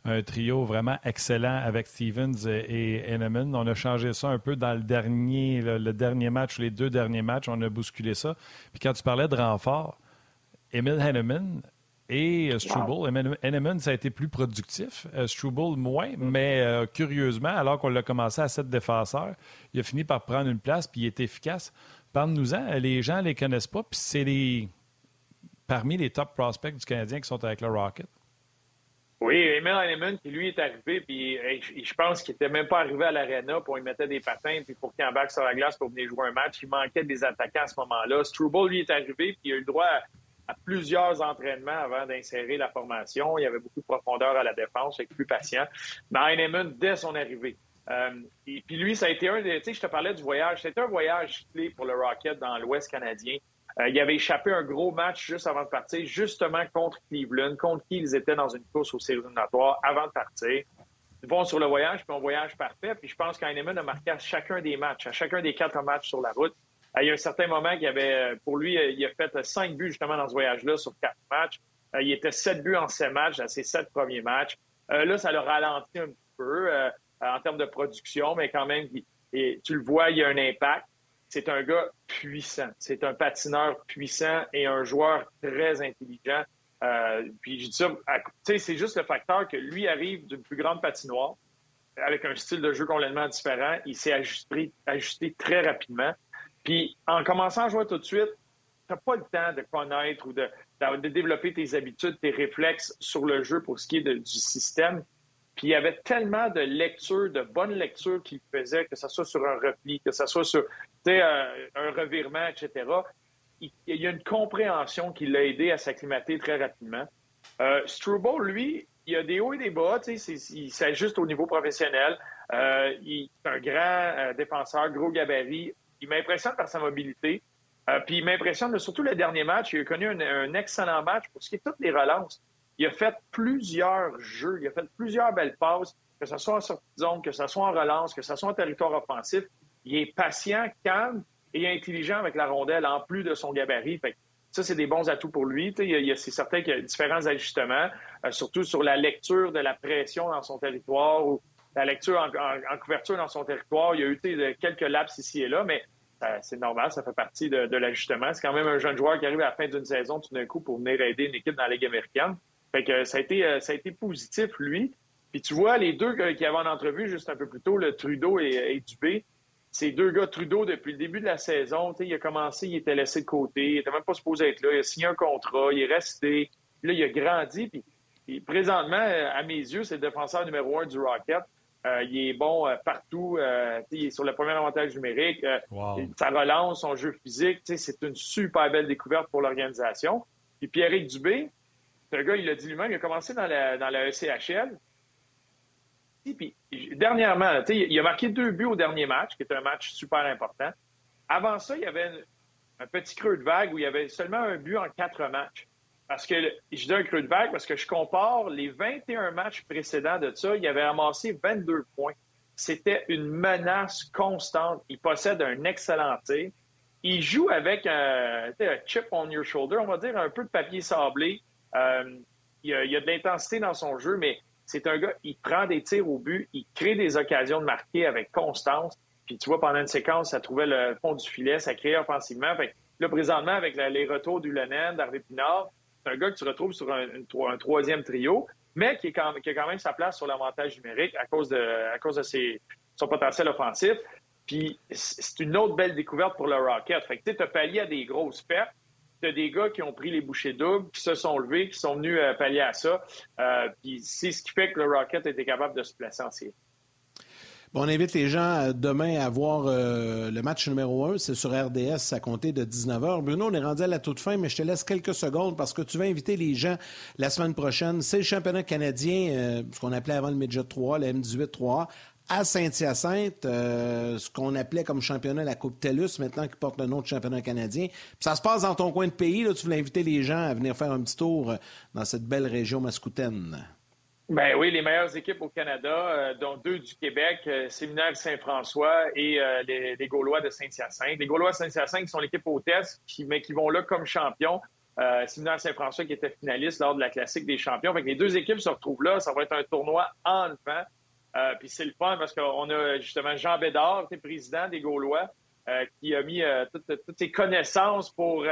un trio vraiment excellent avec Stevens et Henneman. On a changé ça un peu dans le dernier, le, dernier match, les deux derniers matchs. On a bousculé ça. Puis quand tu parlais de renfort, Emil Henneman et euh, Struble. Wow. ça a été plus productif. Euh, Struble, moins, mm. mais euh, curieusement, alors qu'on l'a commencé à sept défenseurs, il a fini par prendre une place puis il est efficace. Parle-nous-en, les gens ne les connaissent pas, puis c'est les... parmi les top prospects du Canadien qui sont avec le Rocket. Oui, Emil Heinemann, qui lui est arrivé, puis je pense qu'il n'était même pas arrivé à l'aréna pour lui mettre des patins, puis pour qu'il embarque sur la glace pour venir jouer un match. Il manquait des attaquants à ce moment-là. Struble, lui, est arrivé, puis il a eu le droit à, plusieurs entraînements avant d'insérer la formation. Il y avait beaucoup de profondeur à la défense, il plus patient. Mais Heinemann, dès son arrivée. Euh, et puis lui, ça a été un des... Tu sais, je te parlais du voyage. C'était un voyage clé pour le Rocket dans l'Ouest canadien. Euh, il avait échappé un gros match juste avant de partir, justement contre Cleveland, contre qui ils étaient dans une course aux séries éliminatoires avant de partir. Ils vont sur le voyage, puis un voyage parfait. Puis je pense qu'Heinemann a marqué à chacun des matchs, à chacun des quatre matchs sur la route. Euh, il y a un certain moment qu'il avait, euh, pour lui, il a fait cinq buts justement dans ce voyage-là sur quatre matchs. Il était sept buts en sept matchs dans ses sept premiers matchs. Là, ça l'a ralenti un petit peu en termes de production, mais quand même, et tu le vois, il y a un impact c'est un gars puissant. C'est un patineur puissant et un joueur très intelligent. Euh, puis je dis ça, c'est juste le facteur que lui arrive d'une plus grande patinoire avec un style de jeu complètement différent. Il s'est ajusté, très rapidement. Puis en commençant à jouer tout de suite, tu n'as pas le temps de connaître ou de, développer tes habitudes, tes réflexes sur le jeu pour ce qui est du système. Puis il y avait tellement de lectures, de bonnes lectures qu'il faisait, que ce soit sur un repli, que ce soit sur euh, un revirement, etc. Il, y a une compréhension qui l'a aidé à s'acclimater très rapidement. Euh, Struble, lui, il a des hauts et des bas. Il s'ajuste au niveau professionnel. Euh, il est un grand défenseur, gros gabarit. Il m'impressionne par sa mobilité. puis il m'impressionne surtout le dernier match. Il a connu un, excellent match pour ce qui est toutes les relances. Il a fait plusieurs jeux, il a fait plusieurs belles passes, que ce soit en sortie de zone, que ce soit en relance, que ce soit en territoire offensif il est patient, calme et intelligent avec la rondelle, en plus de son gabarit. Fait ça, c'est des bons atouts pour lui. C'est certain qu'il y a différents ajustements, euh, surtout sur la lecture de la pression dans son territoire ou la lecture en, couverture dans son territoire. Il y a eu quelques laps ici et là, mais euh, c'est normal, ça fait partie de, l'ajustement. C'est quand même un jeune joueur qui arrive à la fin d'une saison tout d'un coup pour venir aider une équipe dans la Ligue américaine. Fait que ça a été, euh, ça a été positif, lui. Puis tu vois, les deux qui avaient en entrevue juste un peu plus tôt, le Trudeau et, Dubé, ces deux gars, Trudeau, depuis le début de la saison, il a commencé, il était laissé de côté, il n'était même pas supposé être là, il a signé un contrat, il est resté, là, il a grandi, puis, présentement, euh, à mes yeux, c'est le défenseur numéro un du Rocket. Euh, il est bon euh, partout, il est sur le premier avantage numérique, sa relance, son jeu physique, c'est une super belle découverte pour l'organisation. Puis Pierrick Dubé, c'est un gars, il l'a dit lui-même, il a commencé dans la, dans la ECHL, puis, dernièrement, il a marqué deux buts au dernier match, qui était un match super important. Avant ça, il y avait un petit creux de vague où il y avait seulement un but en quatre matchs. Parce que je dis un creux de vague parce que je compare les 21 matchs précédents de ça, il avait amassé 22 points. C'était une menace constante. Il possède un excellent tir. Il joue avec un, chip on your shoulder, on va dire un peu de papier sablé. Euh, il, y a, de l'intensité dans son jeu, mais c'est un gars, il prend des tirs au but, il crée des occasions de marquer avec constance. Puis tu vois, pendant une séquence, ça trouvait le fond du filet, ça créait offensivement. Fait là, présentement, avec les retours du Lennon, d'Harvey Pinard, c'est un gars que tu retrouves sur un, troisième trio, mais qui, a quand même sa place sur l'avantage numérique à cause de, à cause de ses, son potentiel offensif. Puis c'est une autre belle découverte pour le Rocket. Fait que tu as pallié à des grosses pertes des gars qui ont pris les bouchées doubles, qui se sont levés, qui sont venus euh, pallier à ça. Euh, puis c'est ce qui fait que le Rocket était capable de se placer en série. Bon, on invite les gens euh, demain à voir le match numéro 1. C'est sur RDS à compter de 19h. Bruno, on est rendu à la toute fin, mais je te laisse quelques secondes parce que tu vas inviter les gens la semaine prochaine. C'est le championnat canadien, ce qu'on appelait avant le Midget 3, le M18 3 à Saint-Hyacinthe, euh, ce qu'on appelait comme championnat la Coupe TELUS, maintenant qui porte le nom de championnat canadien. ça se passe dans ton coin de pays. Là, tu voulais inviter les gens à venir faire un petit tour euh, dans cette belle région mascoutaine. Ben oui, les meilleures équipes au Canada, euh, dont deux du Québec, Séminaire Saint-François et les, Gaulois de Saint-Hyacinthe. Les Gaulois de Saint-Hyacinthe sont l'équipe hôtesse, qui, mais qui vont là comme champions. Séminaire Saint-François qui était finaliste lors de la classique des champions. les deux équipes se retrouvent là. Ça va être un tournoi enlevant. Euh, puis c'est le fun parce qu'on a justement Jean Bédard, qui est président des Gaulois, euh, qui a mis euh, toutes, ses connaissances pour,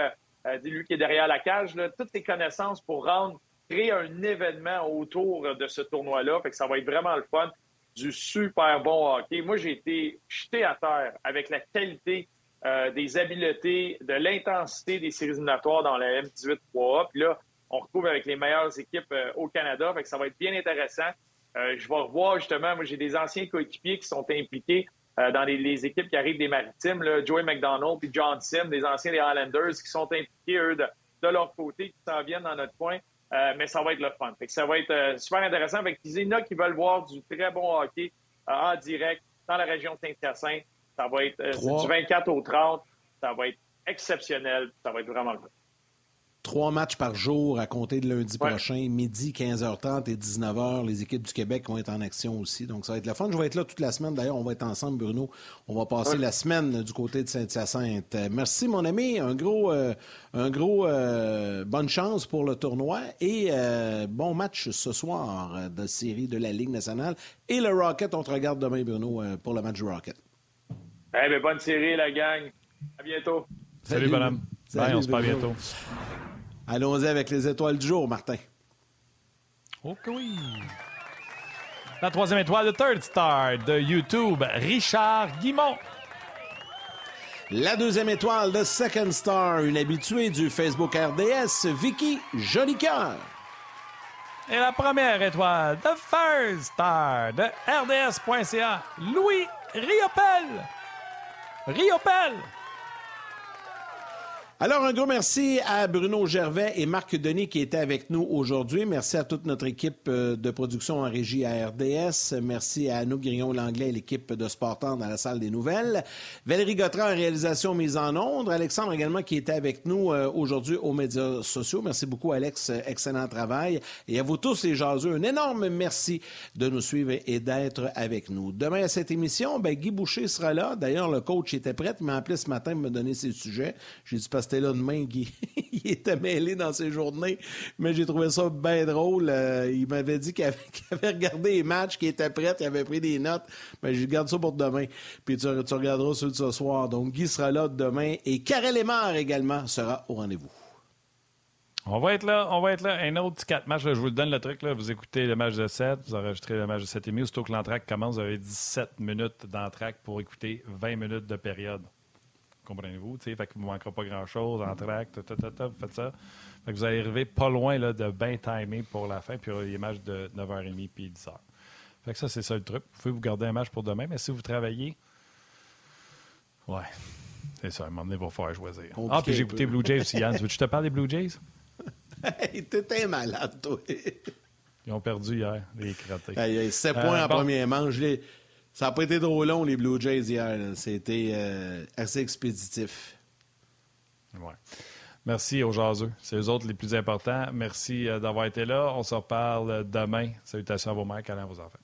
lui qui est derrière la cage, toutes ses connaissances pour rendre créer un événement autour de ce tournoi-là. Fait que ça va être vraiment le fun. Du super bon hockey. Moi, j'ai été jeté à terre avec la qualité euh, des habiletés, de l'intensité des séries éliminatoires dans la M18 3A. Puis là, on retrouve avec les meilleures équipes euh, au Canada. Fait que ça va être bien intéressant. Euh, je vais revoir justement, moi j'ai des anciens coéquipiers qui sont impliqués dans les, équipes qui arrivent des maritimes, Joey McDonald puis John Sim, des anciens des Highlanders qui sont impliqués, eux, de, leur côté, qui s'en viennent dans notre coin. Mais ça va être le fun. Fait que ça va être super intéressant. Fait que, il y en a qui veulent voir du très bon hockey en direct dans la région de Saint-Hyacinthe. Ça va être euh, du 24 au 30. Ça va être exceptionnel. Ça va être vraiment bien. Trois matchs par jour à compter de lundi prochain, midi, 15h30 et 19h. Les équipes du Québec vont être en action aussi. Donc, ça va être le fun. Je vais être là toute la semaine. D'ailleurs, on va être ensemble, Bruno. On va passer la semaine du côté de Saint-Hyacinthe. Merci, mon ami. Un gros, euh, un gros euh, bonne chance pour le tournoi et bon match ce soir de série de la Ligue nationale. Et le Rocket, on te regarde demain, Bruno, pour le match du Rocket. Eh bien, bonne série, la gang. À bientôt. Salut, madame. Bye, on se parle bientôt. Allons-y avec les étoiles du jour, Martin. OK, oui. La troisième étoile, de Third Star de YouTube, Richard Guimont. La deuxième étoile de Second Star, une habituée du Facebook RDS, Vicky Jolicoeur. Et la première étoile de First Star de RDS.ca, Louis Riopel. Riopel! Alors, un gros merci à Bruno Gervais et Marc Denis qui étaient avec nous aujourd'hui. Merci à toute notre équipe euh, de production en régie à RDS. Merci à Anouk Grillon-Langlais et l'équipe de Sportant dans la salle des nouvelles. Valérie Gautran réalisation mise en ondes. Alexandre également qui était avec nous euh, aujourd'hui aux médias sociaux. Merci beaucoup, Alex. Excellent travail. Et à vous tous, les jaseux, un énorme merci de nous suivre et d'être avec nous. Demain à cette émission, ben, Guy Boucher sera là. D'ailleurs, le coach était prêt. Il m'a appelé ce matin pour me donner ses sujets. J'ai dit, c'était là demain, Guy. il était mêlé dans ses journées, mais j'ai trouvé ça bien drôle. Euh, il m'avait dit qu'il avait, regardé les matchs, qu'il était prêt, qu'il avait pris des notes. Mais je garde ça pour demain. Puis tu, regarderas ceux de ce soir. Donc, Guy sera là demain et Karel Lemar également sera au rendez-vous. On va être là, on va être là. Un autre quatre matchs, je vous le donne le truc. Vous écoutez le match de 7, vous enregistrez le match de 7 et demi. Aussitôt que l'entraque commence, vous avez 17 minutes d'entraque pour écouter 20 minutes de période comprenez-vous? Fait que vous ne manquerez pas grand-chose en track, vous faites ça. Fait que vous allez arriver pas loin là, de bien timer pour la fin, puis il y aura les matchs de 9h30 puis 10h. Fait que ça, c'est ça le truc. Vous pouvez vous garder un match pour demain, mais si vous travaillez, ouais, c'est ça, à un moment donné, il va falloir choisir. ah, puis j'ai écouté Blue Jays aussi, Yann. Tu veux que je te parle des Blue Jays? hey, t'étais malade, toi. Ils ont perdu hier, les crottés. Hey, 7 points euh, en première manche. Ça n'a pas été trop long, les Blue Jays, hier. C'était euh, assez expéditif. Ouais. Merci aux jaseux. C'est eux autres les plus importants. Merci euh, d'avoir été là. On se reparle demain. Salutations à vos mères, câlins à vos enfants.